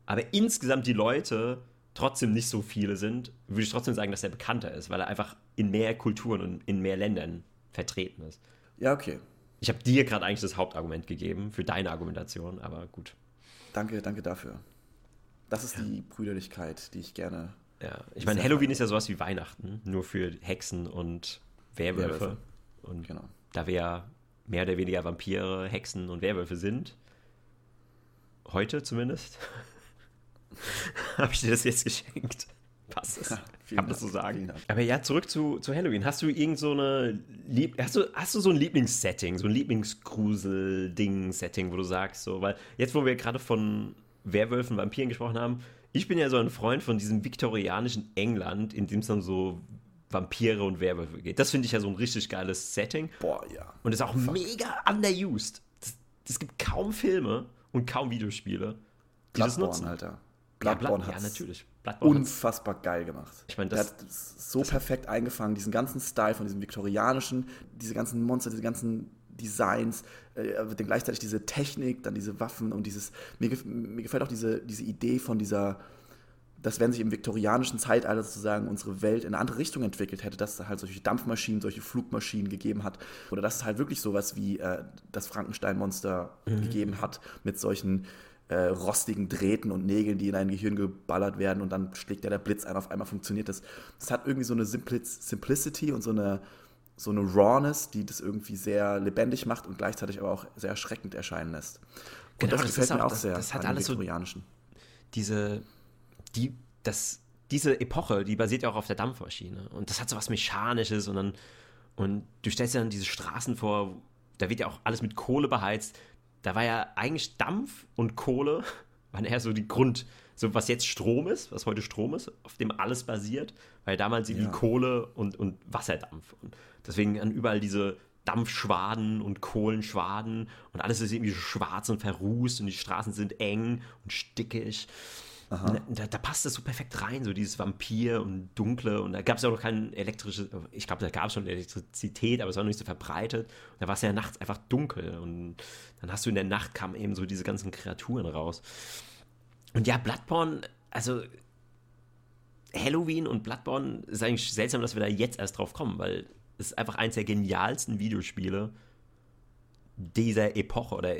aber insgesamt die Leute trotzdem nicht so viele sind, würde ich trotzdem sagen, dass er bekannter ist, weil er einfach in mehr Kulturen und in mehr Ländern vertreten ist. Ja, okay. Ich habe dir gerade eigentlich das Hauptargument gegeben für deine Argumentation, aber gut. Danke, danke dafür. Das ist die Brüderlichkeit, die ich gerne. Ja, ich meine, Halloween ist ja sowas wie Weihnachten, nur für Hexen und Werwölfe. Werwölfe. Und Genau. da wir ja mehr oder weniger Vampire, Hexen und Werwölfe sind, heute zumindest, habe ich dir das jetzt geschenkt. Passt es? Kann man das so sagen? Aber ja, zurück zu, zu Halloween. Hast du irgend so eine Lieb hast du, hast du so ein Lieblingssetting, so ein Lieblingsgrusel-Ding-Setting, wo du sagst, so, weil jetzt, wo wir gerade von Werwölfen, Vampiren gesprochen haben, ich bin ja so ein Freund von diesem viktorianischen England, in dem es dann so Vampire und Werwölfe geht. Das finde ich ja so ein richtig geiles Setting. Boah, ja. Und ist auch Fuck. mega underused. Es gibt kaum Filme und kaum Videospiele, die Bloodborne, das nutzen. Alter. Bloodborne ja, Blood, ja, natürlich. Bloodborne unfassbar geil gemacht. Ich meine, das, hat so perfekt eingefangen, diesen ganzen Style von diesem viktorianischen, diese ganzen Monster, diese ganzen Designs, äh, dann gleichzeitig diese Technik, dann diese Waffen und dieses. Mir, mir gefällt auch diese, diese Idee von dieser dass wenn sich im viktorianischen Zeitalter sozusagen unsere Welt in eine andere Richtung entwickelt hätte, dass es halt solche Dampfmaschinen, solche Flugmaschinen gegeben hat oder dass es halt wirklich sowas wie äh, das Frankenstein-Monster mhm. gegeben hat mit solchen äh, rostigen Drähten und Nägeln, die in ein Gehirn geballert werden und dann schlägt ja der Blitz ein, auf einmal funktioniert das. Das hat irgendwie so eine Simplic Simplicity und so eine, so eine Rawness, die das irgendwie sehr lebendig macht und gleichzeitig aber auch sehr erschreckend erscheinen lässt. Und genau, das, das gefällt mir auch, auch sehr. Das hat alles so diese, die, das, diese Epoche, die basiert ja auch auf der Dampfmaschine und das hat so was Mechanisches und dann und du stellst dir dann diese Straßen vor, da wird ja auch alles mit Kohle beheizt da war ja eigentlich Dampf und Kohle, waren eher so die Grund, so was jetzt Strom ist, was heute Strom ist, auf dem alles basiert, weil damals ja. die Kohle und, und Wasserdampf. Und deswegen an überall diese Dampfschwaden und Kohlenschwaden und alles ist irgendwie schwarz und verrußt und die Straßen sind eng und stickig. Da, da, passt das so perfekt rein, so dieses Vampir und Dunkle. Und da gab es ja auch noch kein elektrisches, ich glaube, da gab es schon Elektrizität, aber es war noch nicht so verbreitet. Und da war es ja nachts einfach dunkel. Und dann hast du in der Nacht kamen eben so diese ganzen Kreaturen raus. Und ja, Bloodborne, also Halloween und Bloodborne ist eigentlich seltsam, dass wir da jetzt erst drauf kommen, weil es ist einfach eins der genialsten Videospiele dieser Epoche oder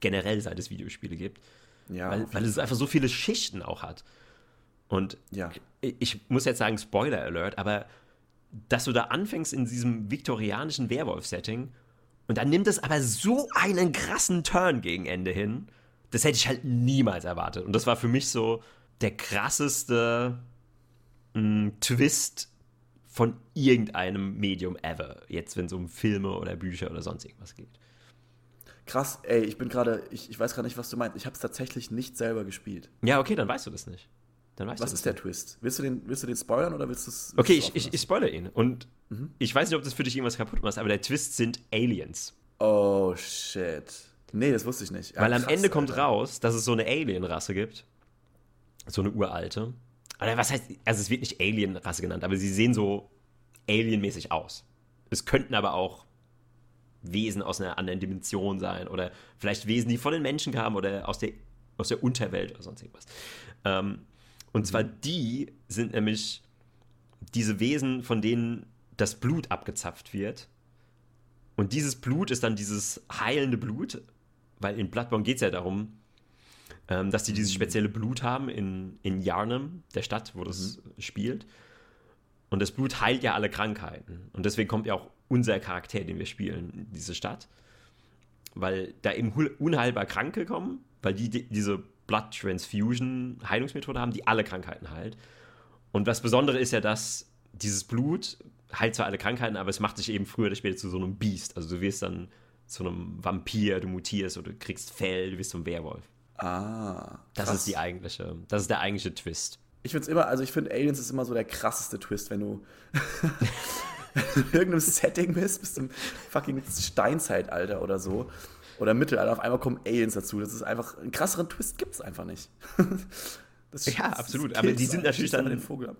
generell seit es Videospiele gibt. Ja, weil, weil es einfach so viele Schichten auch hat. Und ja. ich muss jetzt sagen, Spoiler Alert, aber dass du da anfängst in diesem viktorianischen Werwolf-Setting und dann nimmt es aber so einen krassen Turn gegen Ende hin, das hätte ich halt niemals erwartet. Und das war für mich so der krasseste mh, mm, Twist von irgendeinem Medium ever. Jetzt, wenn es um Filme oder Bücher oder sonst irgendwas geht. Krass, ey, ich bin gerade, ich, ich weiß gerade nicht, was du meinst. Ich habe es tatsächlich nicht selber gespielt. Ja, okay, dann weißt du das nicht. Dann weißt was ist der nicht. Twist? Willst du, den, willst du den spoilern oder willst du es. Okay, ich, ich, ich spoilere ihn. Und mhm. ich weiß nicht, ob das für dich irgendwas kaputt macht, aber der Twist sind Aliens. Oh, shit. Nee, das wusste ich nicht. Ja, Weil krass, am Ende kommt Alter. raus, dass es so eine Alien-Rasse gibt. So eine uralte. Oder was heißt, also es wird nicht Alien-Rasse genannt, aber sie sehen so alienmäßig aus. Es könnten aber auch Wesen aus einer anderen Dimension sein oder vielleicht Wesen, die von den Menschen kamen oder aus der, aus der Unterwelt oder sonst irgendwas. Ähm, und zwar die sind nämlich diese Wesen, von denen das Blut abgezapft wird. Und dieses Blut ist dann dieses heilende Blut, weil in Bloodborne geht es ja darum, ähm, dass die dieses mhm. spezielle Blut haben in, in Yarnum, der Stadt, wo das mhm. spielt. Und das Blut heilt ja alle Krankheiten. Und deswegen kommt ja auch unser Charakter, den wir spielen, in diese Stadt. Weil da eben unheilbar Kranke kommen, weil die, die diese Blood Transfusion Heilungsmethode haben, die alle Krankheiten heilt. Und das Besondere ist ja, dass dieses Blut heilt zwar alle Krankheiten, aber es macht dich eben früher oder später zu so einem Biest. Also du wirst dann zu einem Vampir, du mutierst oder du kriegst Fell, du wirst zum Werwolf. Ah. Das ist die eigentliche, das ist der eigentliche Twist. Ich finde es immer, also ich finde Aliens ist immer so der krasseste Twist, wenn du in irgendeinem Setting bist, bist du im fucking Steinzeitalter oder so. Oder Mittelalter, auf einmal kommen Aliens dazu. Das ist einfach, einen krasseren Twist gibt es einfach nicht. Das, ja, absolut. Aber die sind natürlich dann den Vogel ab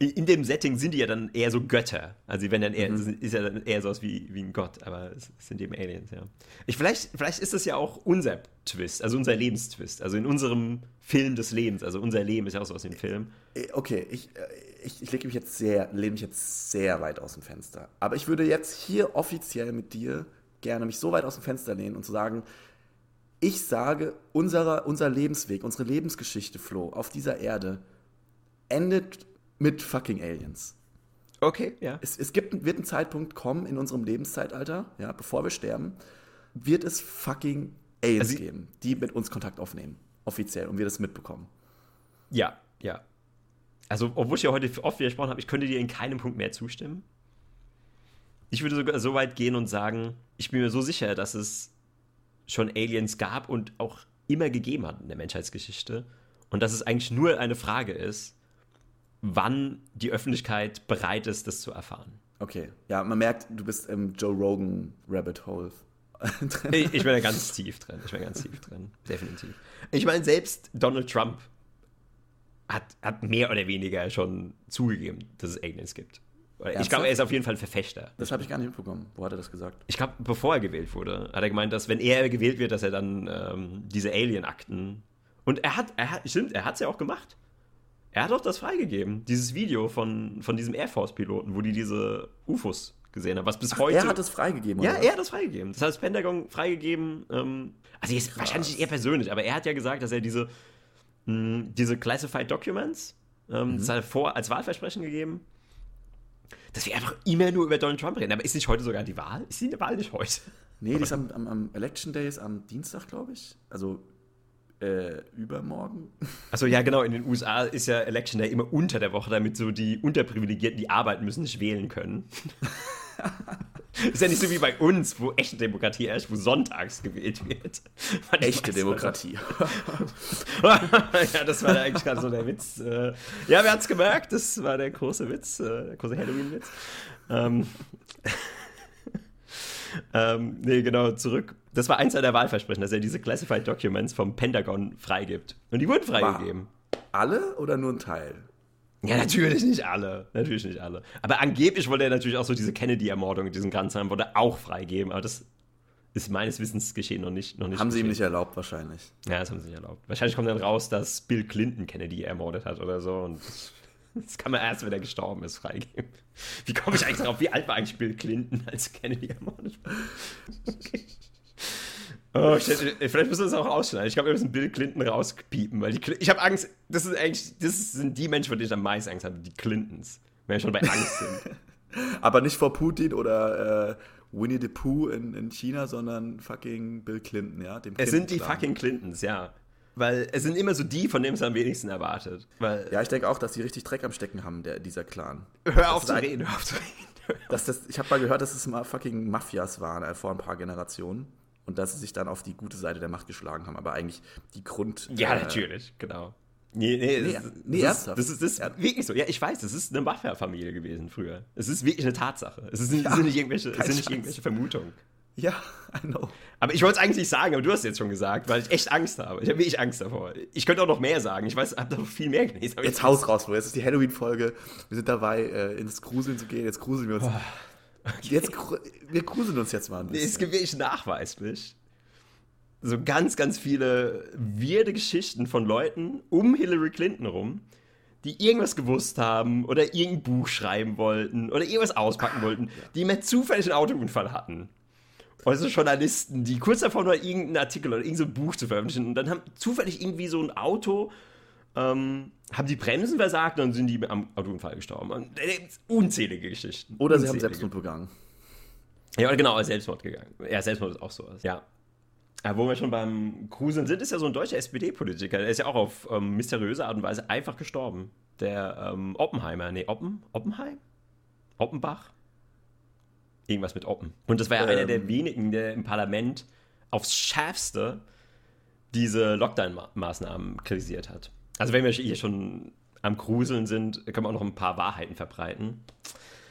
in dem Setting sind die ja dann eher so Götter. Also wenn dann eher, mhm. ist ja dann eher sowas wie, wie ein Gott, aber es sind eben Aliens, ja. Ich, vielleicht, vielleicht ist das ja auch unser Twist, also unser Lebenstwist. Also in unserem Film des Lebens. Also unser Leben ist ja auch so aus dem Film. Äh, okay, ich, äh, ich, ich lege mich jetzt sehr, lehne mich jetzt sehr weit aus dem Fenster. Aber ich würde jetzt hier offiziell mit dir gerne mich so weit aus dem Fenster lehnen und zu sagen, ich sage, unserer, unser Lebensweg, unsere Lebensgeschichte, Flo, auf dieser Erde endet mit fucking Aliens. Okay, ja. Es, es gibt, wird ein Zeitpunkt kommen in unserem Lebenszeitalter, ja, bevor wir sterben, wird es fucking Aliens also, geben, die mit uns Kontakt aufnehmen. Offiziell. Und wir das mitbekommen. Ja, ja. Also, obwohl ich ja heute oft widersprochen habe, ich könnte dir in keinem Punkt mehr zustimmen. Ich würde sogar so weit gehen und sagen, ich bin mir so sicher, dass es schon Aliens gab und auch immer gegeben hat in der Menschheitsgeschichte. Und dass es eigentlich nur eine Frage ist, wann die Öffentlichkeit bereit ist, das zu erfahren. Okay, ja, man merkt, du bist im Joe Rogan Rabbit Hole. drin. Ich, ich bin da ganz tief drin. Ich bin ganz tief drin. Definitiv. Ich meine, selbst Donald Trump hat, hat mehr oder weniger schon zugegeben, dass es Aliens gibt. Ich glaube, er ist auf jeden Fall ein Verfechter. Das habe ich gar nicht mitbekommen. Wo hat er das gesagt? Ich glaube, bevor er gewählt wurde, hat er gemeint, dass wenn er gewählt wird, dass er dann ähm, diese Alien-Akten. Und er hat, er hat, stimmt, er hat es ja auch gemacht. Er hat auch das freigegeben, dieses Video von, von diesem Air Force-Piloten, wo die diese UFOs gesehen haben, was bis Ach, heute. Er hat es freigegeben, Ja, oder? er hat das freigegeben. Das hat das Pentagon freigegeben. Ähm, also jetzt wahrscheinlich nicht er persönlich, aber er hat ja gesagt, dass er diese, mh, diese Classified Documents, ähm, Mhm. das hat er vor als Wahlversprechen gegeben, dass wir einfach immer nur über Donald Trump reden. Aber ist nicht heute sogar die Wahl? Ist die Wahl nicht heute? Nee, die ist am, am, am Election Day ist am Dienstag, glaube ich. Also äh, übermorgen. Achso, ja, genau. In den USA ist ja Election Day immer unter der Woche, damit so die Unterprivilegierten, die arbeiten müssen, nicht wählen können. ist ja nicht so wie bei uns, wo echte Demokratie herrscht, wo sonntags gewählt wird. Man Echte Demokratie. ja, das war da eigentlich gerade so der Witz. äh. Ja, wer hat's gemerkt? Das war der große Witz, äh, der große Halloween-Witz. Ähm, ähm, nee, genau, zurück. Das war eins seiner Wahlversprechen, dass er diese Classified Documents vom Pentagon freigibt. Und die wurden freigegeben. Alle oder nur ein Teil? Ja, natürlich nicht alle. Natürlich nicht alle. Aber angeblich wollte er natürlich auch so diese Kennedy-Ermordung, diesen Ganzen, wollte er auch freigeben. Aber das ist meines Wissens geschehen noch nicht. Noch nicht Haben sie ihm geschehen. nicht erlaubt, wahrscheinlich. Ja, das haben sie nicht erlaubt. Wahrscheinlich kommt dann raus, dass Bill Clinton Kennedy ermordet hat oder so. Und das, kann man erst, wenn er gestorben ist, freigeben. Wie komme ich eigentlich darauf? Wie alt war eigentlich Bill Clinton, als Kennedy ermordet wurde? Oh, ich, vielleicht müssen wir das auch ausschneiden. Ich glaube, wir müssen Bill Clinton rauspiepen, weil die ich habe Angst. Das sind eigentlich, das sind die Menschen, vor denen ich am meisten Angst habe, die Clintons. Wenn wir schon bei Angst sind. Aber nicht vor Putin oder äh, Winnie the Pooh in, in China, sondern fucking Bill Clinton, ja? Dem Es sind die fucking Clintons, ja. Weil es sind immer so die, von denen es am wenigsten erwartet. Weil, Ja, ich denke auch, dass die richtig Dreck am Stecken haben, der, dieser Clan. hör auf zu reden, hör auf zu reden. Dass das, ich habe mal gehört, dass es mal fucking Mafias waren äh, vor ein paar Generationen. Und dass sie sich dann auf die gute Seite der Macht geschlagen haben. Aber eigentlich die Grund. Ja, äh, natürlich, genau. Nee, nee, Nee, das, ist- nee, das, ist, das ist, das ist Ja. wirklich so. Ja, ich weiß, das ist eine Mafia-Familie gewesen früher. Es ist wirklich eine Tatsache. Es, ist es sind nicht irgendwelche, es sind nicht irgendwelche Vermutungen. Ja, I know. Aber ich wollte es eigentlich nicht sagen, aber du hast es jetzt schon gesagt, weil ich echt Angst habe. Ich habe wirklich Angst davor. Ich könnte auch noch mehr sagen. Ich weiß, ich habe noch viel mehr gelesen. aber Jetzt Haus raus, Bro. Jetzt ist die Halloween-Folge. Wir sind dabei, äh, ins Gruseln zu gehen. Jetzt gruseln wir uns. Jetzt, gru- wir gruseln uns jetzt mal ein Nee, es bisschen. gibt wirklich nachweislich so ganz, ganz viele weirde Geschichten von Leuten um Hillary Clinton rum, die irgendwas gewusst haben oder irgendein Buch schreiben wollten oder irgendwas auspacken wollten, die immer zufällig einen Autounfall hatten. Also Journalisten, die kurz davor waren, irgendeinen Artikel oder irgendein Buch zu veröffentlichen und dann haben zufällig irgendwie so ein Auto, ähm, haben die Bremsen versagt und dann sind die am Autounfall gestorben. Und gibt's unzählige Geschichten. Oder sie haben Unzählige. Selbstmord begangen. Ja, genau, Selbstmord gegangen. Ja, Selbstmord ist auch sowas. Ja. ja. Wo wir schon beim Cruisen sind, ist ja so ein deutscher SPD-Politiker. Der ist ja auch auf ähm, mysteriöse Art und Weise einfach gestorben. Der ähm, Oppenheimer. Nee, Oppen? Oppenheim? Oppenbach? Irgendwas mit Oppen. Und das war ja einer der Ähm. wenigen, der im Parlament aufs Schärfste diese Lockdown-Maßnahmen kritisiert hat. Also wenn wir hier schon am Gruseln sind, können wir auch noch ein paar Wahrheiten verbreiten.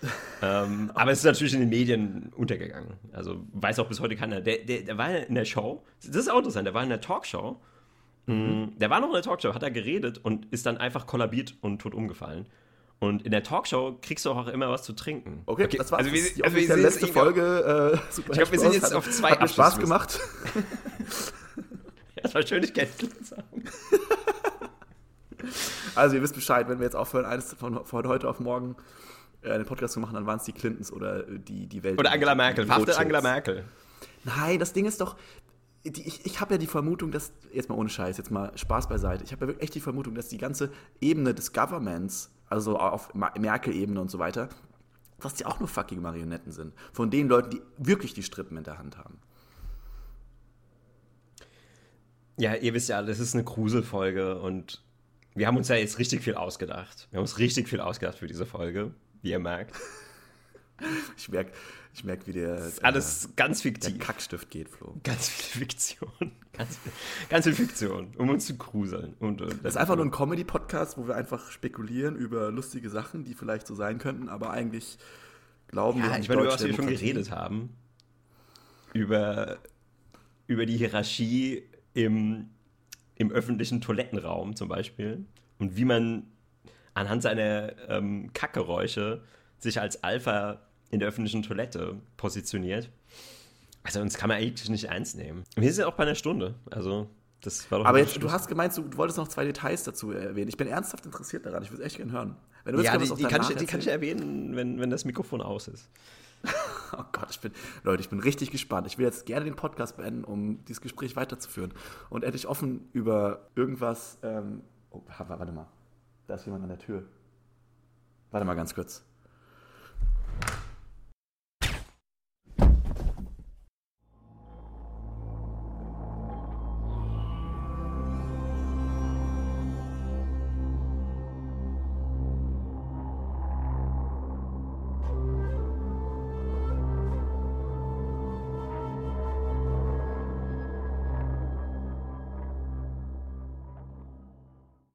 ähm, aber es ist natürlich in den Medien untergegangen. Also weiß auch bis heute keiner. Der, der, der war in der Show, das ist auch interessant, der war in der Talkshow. Mhm. Der war noch in der Talkshow, hat er geredet und ist dann einfach kollabiert und tot umgefallen. Und in der Talkshow kriegst du auch immer was zu trinken. Okay, das war also wir, die also wir letzte jetzt Folge. Äh, Super Ich glaub, wir sind jetzt Hat- auf zwei Hat Spaß gemacht. Es war schön, dich kennengelernt zu haben. Also ihr wisst Bescheid, wenn wir jetzt aufhören, eines von, von heute auf morgen äh, einen Podcast zu machen, dann waren es die Clintons oder äh, die, die Welt. Oder Angela Merkel. Verhaftet. Angela Merkel. Nein, das Ding ist doch, die, ich, ich habe ja die Vermutung, dass, jetzt mal ohne Scheiß, jetzt mal Spaß beiseite, ich habe ja wirklich echt die Vermutung, dass die ganze Ebene des Governments, also auf Merkel-Ebene und so weiter, dass die auch nur fucking Marionetten sind. Von den Leuten, die wirklich die Strippen in der Hand haben. Ja, ihr wisst ja, das ist eine Gruselfolge und Wir haben uns ja jetzt richtig viel ausgedacht. Wir haben uns richtig viel ausgedacht für diese Folge, wie ihr merkt. Ich merke, ich merk, wie der, Das ist alles äh, ganz der fiktiv. Kackstift geht, Flo. Ganz viel Fiktion. Ganz, viel- ganz viel Fiktion, um uns zu gruseln. Und, und Das ist einfach nur ein Comedy-Podcast, wo wir einfach spekulieren über lustige Sachen, die vielleicht so sein könnten, aber eigentlich glauben wir Ja, an ich die meine, über was wir schon geredet haben. Über, über die Hierarchie im, im öffentlichen Toilettenraum zum Beispiel. Und wie man anhand seiner ähm, Kackgeräusche sich als Alpha in der öffentlichen Toilette positioniert. Also uns kann man eigentlich nicht ernst nehmen. Wir sind auch bei einer Stunde. Also das war doch Aber jetzt, du hast gemeint, du, wolltest noch zwei Details dazu erwähnen. Ich bin ernsthaft interessiert daran. Ich würde es echt gerne hören. Wenn du willst, ja, können die, die, kann ich, die kann ich erwähnen, wenn, wenn das Mikrofon aus ist. Oh Gott, ich bin, Leute, ich bin richtig gespannt. Ich will jetzt gerne den Podcast beenden, um dieses Gespräch weiterzuführen und endlich offen über irgendwas. Ähm, oh, wa- warte mal, da ist jemand an der Tür. Warte mal ganz kurz.